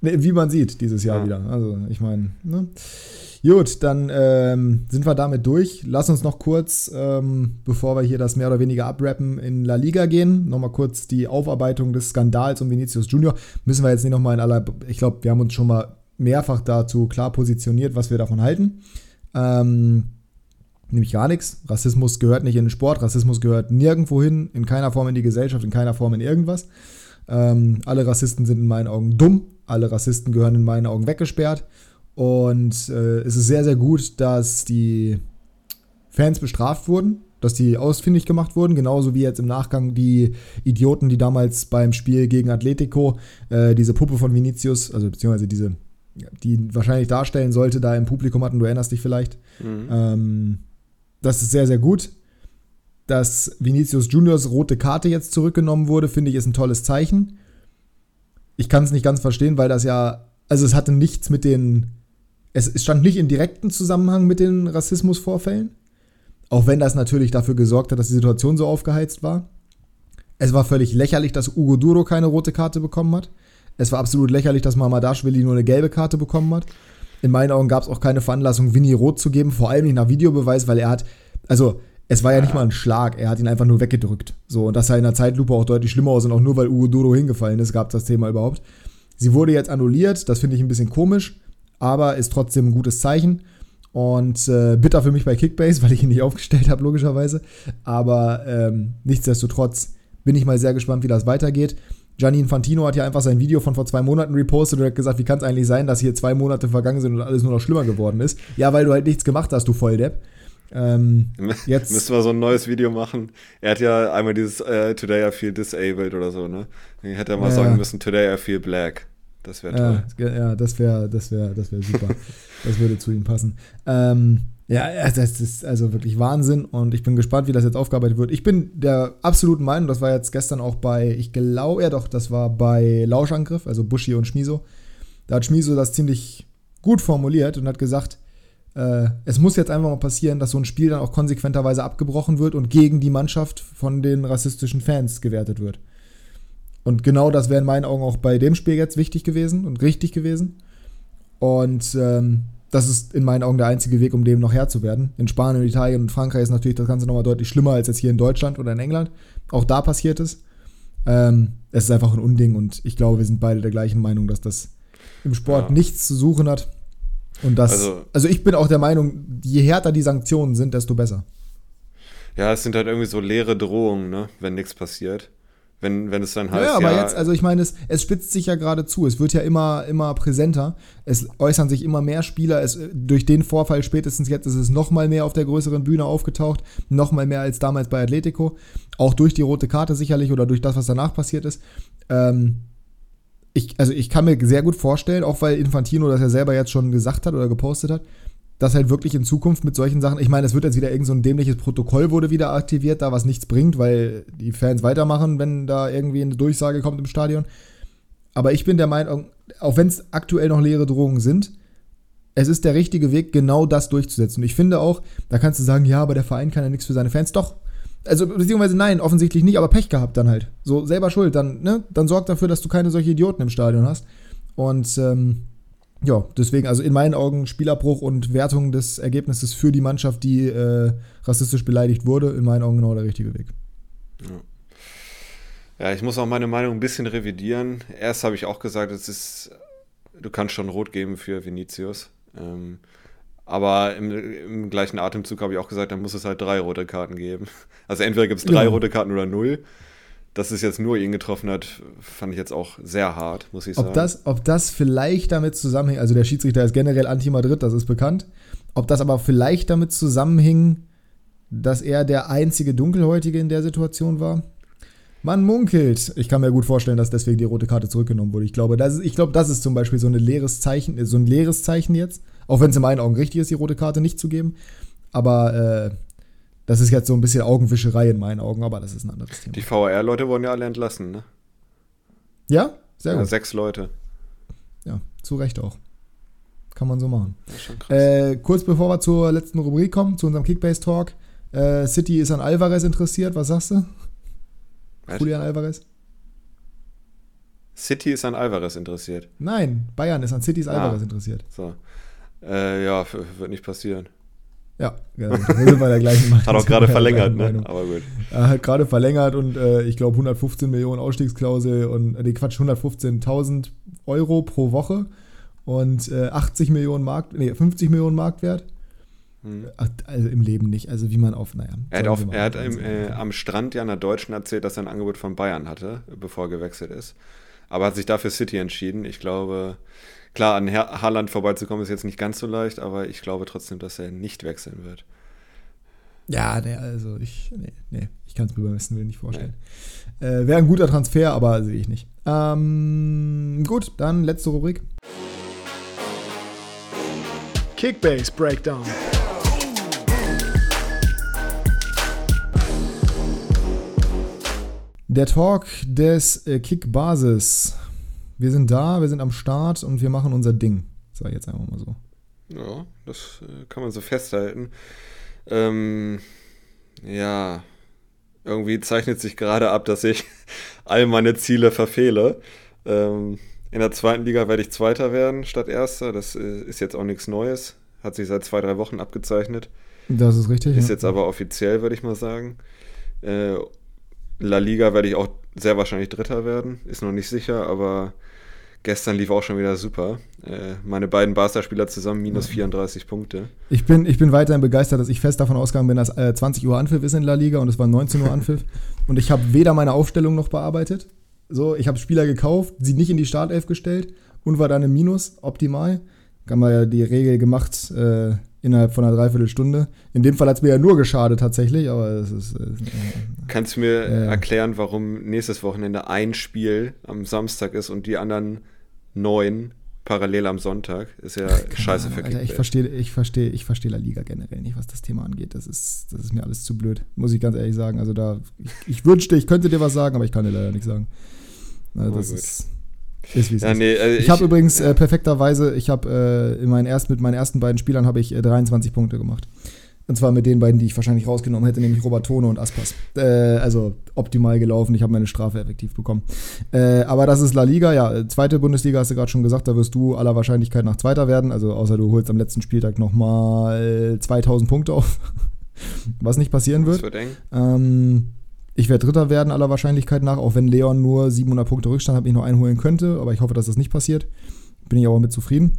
Wie man sieht, dieses Jahr ja. wieder. Also ich meine, ne? Gut, dann ähm, sind wir damit durch. Lass uns noch kurz, ähm, bevor wir hier das mehr oder weniger abrappen, in La Liga gehen. Nochmal kurz die Aufarbeitung des Skandals um Vinicius Junior. Müssen wir jetzt nicht nochmal in aller. Ich glaube, wir haben uns schon mal mehrfach dazu klar positioniert, was wir davon halten. Ähm, nämlich gar nichts. Rassismus gehört nicht in den Sport, Rassismus gehört nirgendwo hin, in keiner Form in die Gesellschaft, in keiner Form in irgendwas. Ähm, alle Rassisten sind in meinen Augen dumm, alle Rassisten gehören in meinen Augen weggesperrt. Und äh, es ist sehr, sehr gut, dass die Fans bestraft wurden, dass die ausfindig gemacht wurden, genauso wie jetzt im Nachgang die Idioten, die damals beim Spiel gegen Atletico äh, diese Puppe von Vinicius, also beziehungsweise diese, die wahrscheinlich darstellen sollte, da im Publikum hatten, du erinnerst dich vielleicht. Mhm. Ähm, das ist sehr, sehr gut. Dass Vinicius Juniors rote Karte jetzt zurückgenommen wurde, finde ich, ist ein tolles Zeichen. Ich kann es nicht ganz verstehen, weil das ja, also es hatte nichts mit den es stand nicht in direkten Zusammenhang mit den Rassismusvorfällen, auch wenn das natürlich dafür gesorgt hat, dass die Situation so aufgeheizt war. Es war völlig lächerlich, dass Ugo Duro keine rote Karte bekommen hat. Es war absolut lächerlich, dass Mamadashvili nur eine gelbe Karte bekommen hat. In meinen Augen gab es auch keine Veranlassung, Winnie rot zu geben, vor allem nicht nach Videobeweis, weil er hat, also es war ja nicht mal ein Schlag, er hat ihn einfach nur weggedrückt. So, und das sah in der Zeitlupe auch deutlich schlimmer aus und auch nur weil Ugo Duro hingefallen ist, gab es das Thema überhaupt. Sie wurde jetzt annulliert, das finde ich ein bisschen komisch aber ist trotzdem ein gutes Zeichen. Und äh, bitter für mich bei Kickbase, <laughs> weil ich ihn nicht aufgestellt habe, logischerweise. Aber ähm, nichtsdestotrotz bin ich mal sehr gespannt, wie das weitergeht. Gianni Infantino hat ja einfach sein Video von vor zwei Monaten repostet und hat gesagt, wie kann es eigentlich sein, dass hier zwei Monate vergangen sind und alles nur noch schlimmer geworden ist? Ja, weil du halt nichts gemacht hast, du Volldepp. Ähm, <laughs> jetzt müssen wir so ein neues Video machen. Er hat ja einmal dieses uh, Today I feel disabled oder so, ne? Hätte er mal ja. sagen müssen, Today I feel black. Das wäre toll. Ja, ja das wäre das wär, das wär super. das würde zu ihm passen. Ähm, ja, das ist also wirklich Wahnsinn und ich bin gespannt, wie das jetzt aufgearbeitet wird. Ich bin der absoluten Meinung, das war jetzt gestern auch bei, ich glaube ja doch, das war bei Lauschangriff, also Bushi und Schmiso. Da hat Schmiso das ziemlich gut formuliert und hat gesagt, äh, es muss jetzt einfach mal passieren, dass so ein Spiel dann auch konsequenterweise abgebrochen wird und gegen die Mannschaft von den rassistischen Fans gewertet wird. Und genau das wäre in meinen Augen auch bei dem Spiel jetzt wichtig gewesen und richtig gewesen. Und ähm, das ist in meinen Augen der einzige Weg, um dem noch Herr zu werden. In Spanien, Italien und Frankreich ist natürlich das Ganze nochmal deutlich schlimmer als jetzt hier in Deutschland oder in England. Auch da passiert es. Ähm, es ist einfach ein Unding und ich glaube, wir sind beide der gleichen Meinung, dass das im Sport ja. nichts zu suchen hat. Und das, also, also ich bin auch der Meinung, je härter die Sanktionen sind, desto besser. Ja, es sind halt irgendwie so leere Drohungen, ne, wenn nichts passiert wenn, wenn es dann heißt. Ja, aber ja, jetzt, also ich meine, es, es spitzt sich ja gerade zu. Es wird ja immer, immer präsenter. Es äußern sich immer mehr Spieler. Es, durch den Vorfall spätestens jetzt ist es noch mal mehr auf der größeren Bühne aufgetaucht. Noch mal mehr als damals bei Atletico. Auch durch die rote Karte sicherlich oder durch das, was danach passiert ist. Ähm, ich, also ich kann mir sehr gut vorstellen, auch weil Infantino das ja selber jetzt schon gesagt hat oder gepostet hat, dass halt wirklich in Zukunft mit solchen Sachen, ich meine, es wird jetzt wieder irgend so ein dämliches Protokoll wurde wieder aktiviert, da was nichts bringt, weil die Fans weitermachen, wenn da irgendwie eine Durchsage kommt im Stadion. Aber ich bin der Meinung, auch wenn es aktuell noch leere Drohungen sind, es ist der richtige Weg, genau das durchzusetzen. Und ich finde auch, da kannst du sagen, ja, aber der Verein kann ja nichts für seine Fans. Doch. Also, beziehungsweise nein, offensichtlich nicht, aber Pech gehabt dann halt. So, selber schuld. Dann, ne, dann sorg dafür, dass du keine solche Idioten im Stadion hast. Und ähm, ja, deswegen, also in meinen Augen Spielabbruch und Wertung des Ergebnisses für die Mannschaft, die äh, rassistisch beleidigt wurde, in meinen Augen genau der richtige Weg. Ja. ja ich muss auch meine Meinung ein bisschen revidieren. Erst habe ich auch gesagt, es ist, du kannst schon rot geben für Vinicius. Ähm, aber im, im, gleichen Atemzug habe ich auch gesagt, dann muss es halt drei rote Karten geben. Also entweder gibt es drei ja. rote Karten oder null dass es jetzt nur ihn getroffen hat, fand ich jetzt auch sehr hart, muss ich ob sagen. Das, ob das vielleicht damit zusammenhängt, also der Schiedsrichter ist generell anti-Madrid, das ist bekannt. Ob das aber vielleicht damit zusammenhing, dass er der einzige Dunkelhäutige in der Situation war? Man munkelt. Ich kann mir gut vorstellen, dass deswegen die rote Karte zurückgenommen wurde. Ich glaube, das ist, ich glaube, das ist zum Beispiel so, ein leeres Zeichen, so ein leeres Zeichen jetzt. Auch wenn es in meinen Augen richtig ist, die rote Karte nicht zu geben. Aber äh, Das ist jetzt so ein bisschen Augenwischerei in meinen Augen, aber das ist ein anderes Thema. Die VR-Leute wurden ja alle entlassen, ne? Ja, sehr gut. Ja, sechs Leute. Ja, zu Recht auch. Kann man so machen. Äh, kurz bevor wir zur letzten Rubrik kommen, zu unserem Kickbase-Talk. Äh, City ist an Alvarez interessiert. Was sagst du? Was? Julian Alvarez? City ist an Alvarez interessiert. Nein, Bayern ist an City's ah, Alvarez interessiert. So. Äh, ja, wird nicht passieren. Ja, genau. Wir sind bei der gleichen Meinung. Hat auch gerade <laughs> verlängert, ne? Aber gut. Er hat gerade verlängert und äh, ich glaube 115 Millionen Ausstiegsklausel und, äh, Quatsch, 115.000 Euro pro Woche und äh, 80 Millionen Markt, nee, 50 Millionen Marktwert. Hm. Also im Leben nicht. Also wie man auf, naja. Er hat, auf, er hat im, äh, am Strand ja einer Deutschen erzählt, dass er ein Angebot von Bayern hatte, bevor er gewechselt ist. Aber hat sich dafür City entschieden. Ich glaube, klar, an Haaland vorbeizukommen ist jetzt nicht ganz so leicht, aber ich glaube trotzdem, dass er nicht wechseln wird. Ja, nee, also ich, nee, nee, ich kann es mir beim besten Willen nicht vorstellen. Nee. Äh, Wäre ein guter Transfer, aber sehe ich nicht. Ähm, gut, dann letzte Rubrik. Kickbase Breakdown. Der Talk des äh, Kick-Basis. Wir sind da, wir sind am Start und wir machen unser Ding. Sag ich jetzt einfach mal so. Ja, das äh, kann man so festhalten. Ähm, ja, irgendwie zeichnet sich gerade ab, dass ich <laughs> all meine Ziele verfehle. Ähm, in der zweiten Liga werde ich Zweiter werden statt Erster. Das äh, ist jetzt auch nichts Neues. Hat sich seit zwei, drei Wochen abgezeichnet. Das ist richtig. Ist ja. jetzt aber offiziell, würde ich mal sagen. Äh, La Liga werde ich auch sehr wahrscheinlich Dritter werden. Ist noch nicht sicher, aber gestern lief auch schon wieder super. Äh, meine beiden Barca-Spieler zusammen minus 34 Punkte. Ich bin, ich bin weiterhin begeistert, dass ich fest davon ausgegangen bin, dass äh, 20 Uhr Anpfiff ist in La Liga und es war 19 Uhr Anpfiff. <laughs> und ich habe weder meine Aufstellung noch bearbeitet so, ich habe Spieler gekauft, sie nicht in die Startelf gestellt und war dann im Minus, optimal. Haben wir ja die Regel gemacht äh, innerhalb von einer Dreiviertelstunde. In dem Fall hat es mir ja nur geschadet tatsächlich, aber es ist. Äh, Kannst du mir äh, erklären, warum nächstes Wochenende ein Spiel am Samstag ist und die anderen neun parallel am Sonntag? Ist ja scheiße Ahnung, für Alter, Ich verstehe ich versteh, ich versteh La Liga generell nicht, was das Thema angeht. Das ist, das ist mir alles zu blöd, muss ich ganz ehrlich sagen. Also da, ich, ich wünschte, ich könnte dir was sagen, aber ich kann dir leider nichts sagen. Also das ist, ist wie es ja, ist. Nee, also ich, ich habe übrigens äh, perfekterweise, ich habe äh, in meinen erst, mit meinen ersten beiden Spielern habe ich äh, 23 Punkte gemacht. Und zwar mit den beiden, die ich wahrscheinlich rausgenommen hätte, nämlich Robertone und Aspas. Äh, also optimal gelaufen. Ich habe meine Strafe effektiv bekommen. Äh, aber das ist La Liga, ja. Zweite Bundesliga hast du gerade schon gesagt, da wirst du aller Wahrscheinlichkeit nach Zweiter werden. Also außer du holst am letzten Spieltag nochmal 2000 Punkte auf. <laughs> Was nicht passieren wird. Ähm, ich werde Dritter werden, aller Wahrscheinlichkeit nach, auch wenn Leon nur 700 Punkte Rückstand hat, ich noch einholen könnte. Aber ich hoffe, dass das nicht passiert. Bin ich aber mit zufrieden.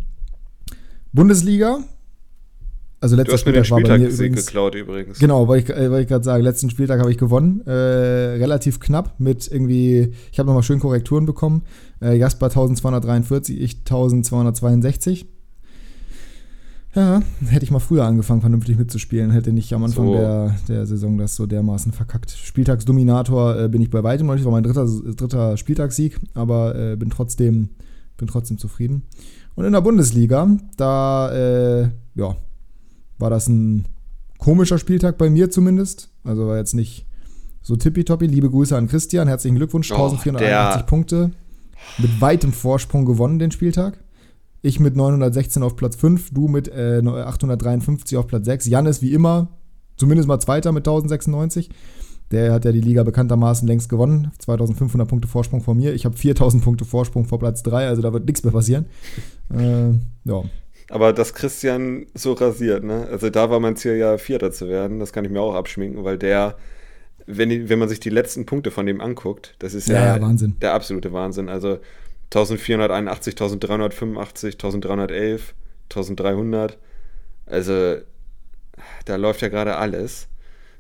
Bundesliga. Also letzter Spieltag war bei mir übrigens, geklaut übrigens. Genau, weil ich, äh, ich gerade sagen, letzten Spieltag habe ich gewonnen. Äh, relativ knapp mit irgendwie, ich habe nochmal schön Korrekturen bekommen. Äh, Jasper 1243, ich 1262. Ja, hätte ich mal früher angefangen, vernünftig mitzuspielen, hätte nicht am Anfang so. der, der Saison das so dermaßen verkackt. Spieltagsdominator äh, bin ich bei weitem noch nicht, war mein dritter, dritter Spieltagssieg, aber äh, bin, trotzdem, bin trotzdem zufrieden. Und in der Bundesliga, da äh, ja, war das ein komischer Spieltag bei mir zumindest. Also war jetzt nicht so tippitoppi. Liebe Grüße an Christian, herzlichen Glückwunsch, oh, 1481 Punkte. Mit weitem Vorsprung gewonnen den Spieltag. Ich mit 916 auf Platz 5, du mit äh, 853 auf Platz 6. Jan ist wie immer zumindest mal Zweiter mit 1096. Der hat ja die Liga bekanntermaßen längst gewonnen. 2500 Punkte Vorsprung vor mir. Ich habe 4000 Punkte Vorsprung vor Platz 3, also da wird nichts mehr passieren. Äh, ja. Aber dass Christian so rasiert, ne? Also da war mein Ziel ja Vierter zu werden. Das kann ich mir auch abschminken, weil der, wenn, wenn man sich die letzten Punkte von dem anguckt, das ist ja, ja der absolute Wahnsinn. Also 1481, 1385, 1311, 1300. Also, da läuft ja gerade alles.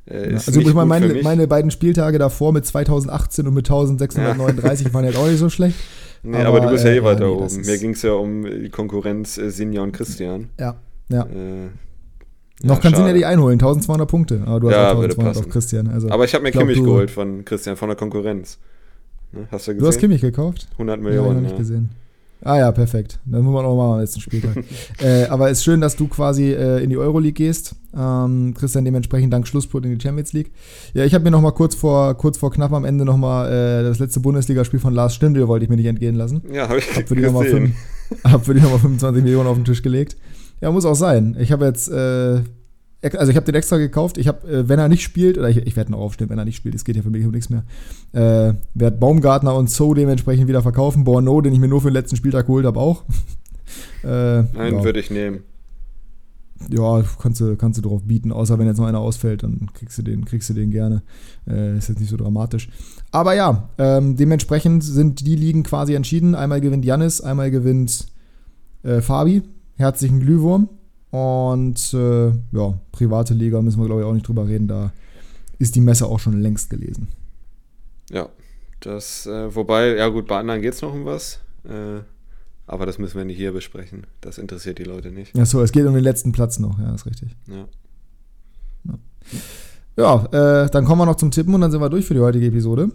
Äh, ja, also ich meine, meine, meine beiden Spieltage davor mit 2018 und mit <laughs> 1639 ja. waren jetzt auch nicht so schlecht. Nee, aber, aber du bist ja eh äh, weiter nee, oben. Mir ging es ja um die Konkurrenz äh, Sinja und Christian. Ja, ja. Äh, noch ja, kannst du ja die einholen, 1200 Punkte. Aber du hast ja, 1200 auf Christian. Also, aber ich habe mir Kimmich geholt von Christian, von der Konkurrenz. Ne? Hast du gesehen? Du hast Kimmich gekauft? 100 Millionen. Ja, ich gesehen. Ah ja, perfekt. Dann muss man auch mal am letzten Spieltag. <laughs> äh, aber es ist schön, dass du quasi äh, in die Euroleague gehst. Ähm, dann dementsprechend dank Schlusspurt in die Champions League. Ja, ich habe mir noch mal kurz vor, kurz vor knapp am Ende noch mal äh, das letzte Bundesligaspiel von Lars Stindl wollte ich mir nicht entgehen lassen. Ja, habe ich hab für, die fünf, <laughs> hab für die nochmal 25 Millionen auf den Tisch gelegt. Ja, muss auch sein. Ich habe jetzt äh, also ich habe den extra gekauft. Ich habe, äh, wenn er nicht spielt, oder ich, ich werde noch aufstehen, wenn er nicht spielt, es geht ja für mich um nichts mehr, äh, werde Baumgartner und So dementsprechend wieder verkaufen. Borno, den ich mir nur für den letzten Spieltag geholt habe, auch. <laughs> äh, Nein, ja. würde ich nehmen. Ja, kannst du, kannst du drauf bieten, außer wenn jetzt noch einer ausfällt, dann kriegst du den, kriegst du den gerne. Äh, ist jetzt nicht so dramatisch. Aber ja, ähm, dementsprechend sind die Ligen quasi entschieden. Einmal gewinnt Jannis, einmal gewinnt äh, Fabi. Herzlichen Glühwurm. Und äh, ja, private Liga müssen wir, glaube ich, auch nicht drüber reden. Da ist die Messe auch schon längst gelesen. Ja, das, äh, wobei, ja gut, bei anderen geht es noch um was. Äh, aber das müssen wir nicht hier besprechen. Das interessiert die Leute nicht. Ja, so, es geht um den letzten Platz noch, ja, ist richtig. Ja. Ja, ja äh, dann kommen wir noch zum Tippen und dann sind wir durch für die heutige Episode.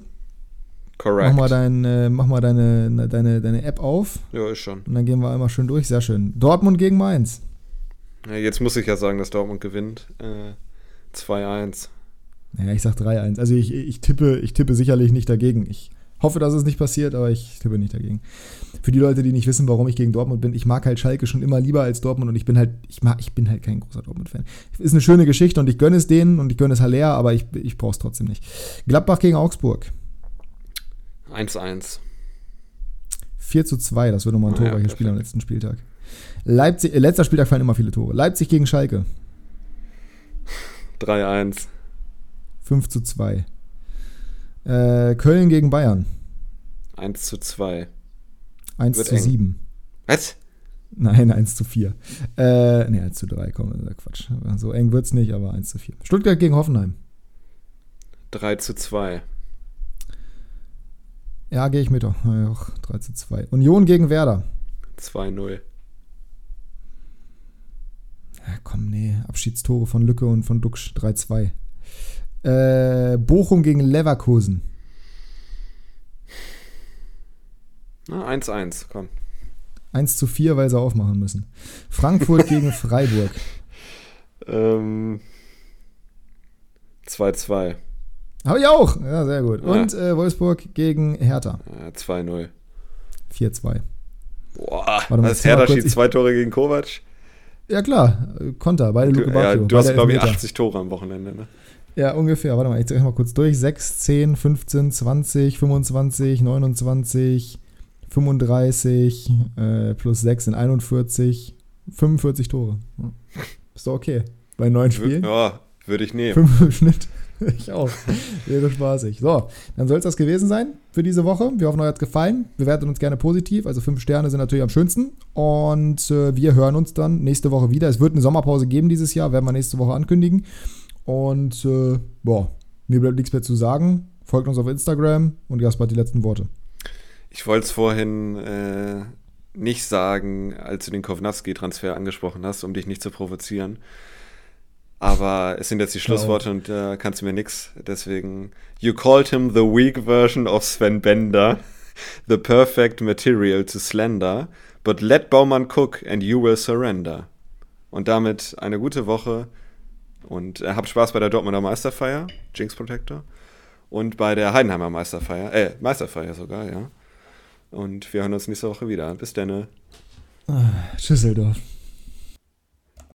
Correct. Mach mal, dein, äh, mach mal deine, deine, deine App auf. Ja, ist schon. Und dann gehen wir einmal schön durch. Sehr schön. Dortmund gegen Mainz. Ja, jetzt muss ich ja sagen, dass Dortmund gewinnt. Äh, 2-1. Naja, ich sag 3-1. Also ich, ich, tippe, ich tippe sicherlich nicht dagegen. Ich hoffe, dass es nicht passiert, aber ich tippe nicht dagegen. Für die Leute, die nicht wissen, warum ich gegen Dortmund bin, ich mag halt Schalke schon immer lieber als Dortmund und ich bin halt, ich mag, ich bin halt kein großer Dortmund-Fan. Ist eine schöne Geschichte und ich gönne es denen und ich gönne es Haller, aber ich, ich brauche es trotzdem nicht. Gladbach gegen Augsburg. 1-1. 4 zu 2, das wird nochmal ein ah, torreiches ja, Spiel am letzten Spieltag. Leipzig, äh, letzter Spieltag fallen immer viele Tore. Leipzig gegen Schalke. 3-1. 5 zu 2. Äh, Köln gegen Bayern. 1 zu 2. 1 Wird zu eng. 7. Was? Nein, 1 zu 4. Äh, ne, 1 zu 3, komm, Quatsch. So eng wird's nicht, aber 1 zu 4. Stuttgart gegen Hoffenheim. 3 zu 2. Ja, gehe ich mit. Ja, 3 zu 2. Union gegen Werder. 2-0. Komm, nee. Abschiedstore von Lücke und von Duxch 3-2. Äh, Bochum gegen Leverkusen. 1-1, komm. 1 zu 4, weil sie aufmachen müssen. Frankfurt <laughs> gegen Freiburg. Ähm, 2-2. Habe ich auch. Ja, sehr gut. Ja. Und äh, Wolfsburg gegen Hertha. Ja, 2-0. 4-2. Boah, Warte mal, was Hertha schießt zwei Tore gegen Kovac? Ja, klar. Konter, beide Luke Ja, du hast, glaube ich, 80 Tore am Wochenende, ne? Ja, ungefähr. Warte mal, ich zeige mal kurz durch. 6, 10, 15, 20, 25, 29, 35, äh, plus 6 sind 41, 45 Tore. Ist doch okay. Bei neun Spielen. Ja, würde ich nehmen. Fünf im Schnitt. <laughs> ich auch. Wäre spaßig. So, dann soll es das gewesen sein für diese Woche. Wir hoffen, euch hat es gefallen. Bewertet uns gerne positiv. Also fünf Sterne sind natürlich am schönsten. Und äh, wir hören uns dann nächste Woche wieder. Es wird eine Sommerpause geben dieses Jahr, werden wir nächste Woche ankündigen. Und äh, boah, mir bleibt nichts mehr zu sagen. Folgt uns auf Instagram und hat die letzten Worte. Ich wollte es vorhin äh, nicht sagen, als du den Kovnatski-Transfer angesprochen hast, um dich nicht zu provozieren. Aber es sind jetzt die Schlussworte und da äh, kannst du mir nichts. Deswegen, you called him the weak version of Sven Bender, the perfect material to slender, but let Baumann cook and you will surrender. Und damit eine gute Woche und äh, habt Spaß bei der Dortmunder Meisterfeier, Jinx Protector, und bei der Heidenheimer Meisterfeier, äh, Meisterfeier sogar, ja. Und wir hören uns nächste Woche wieder. Bis dann. Ah, Tschüsseldorf.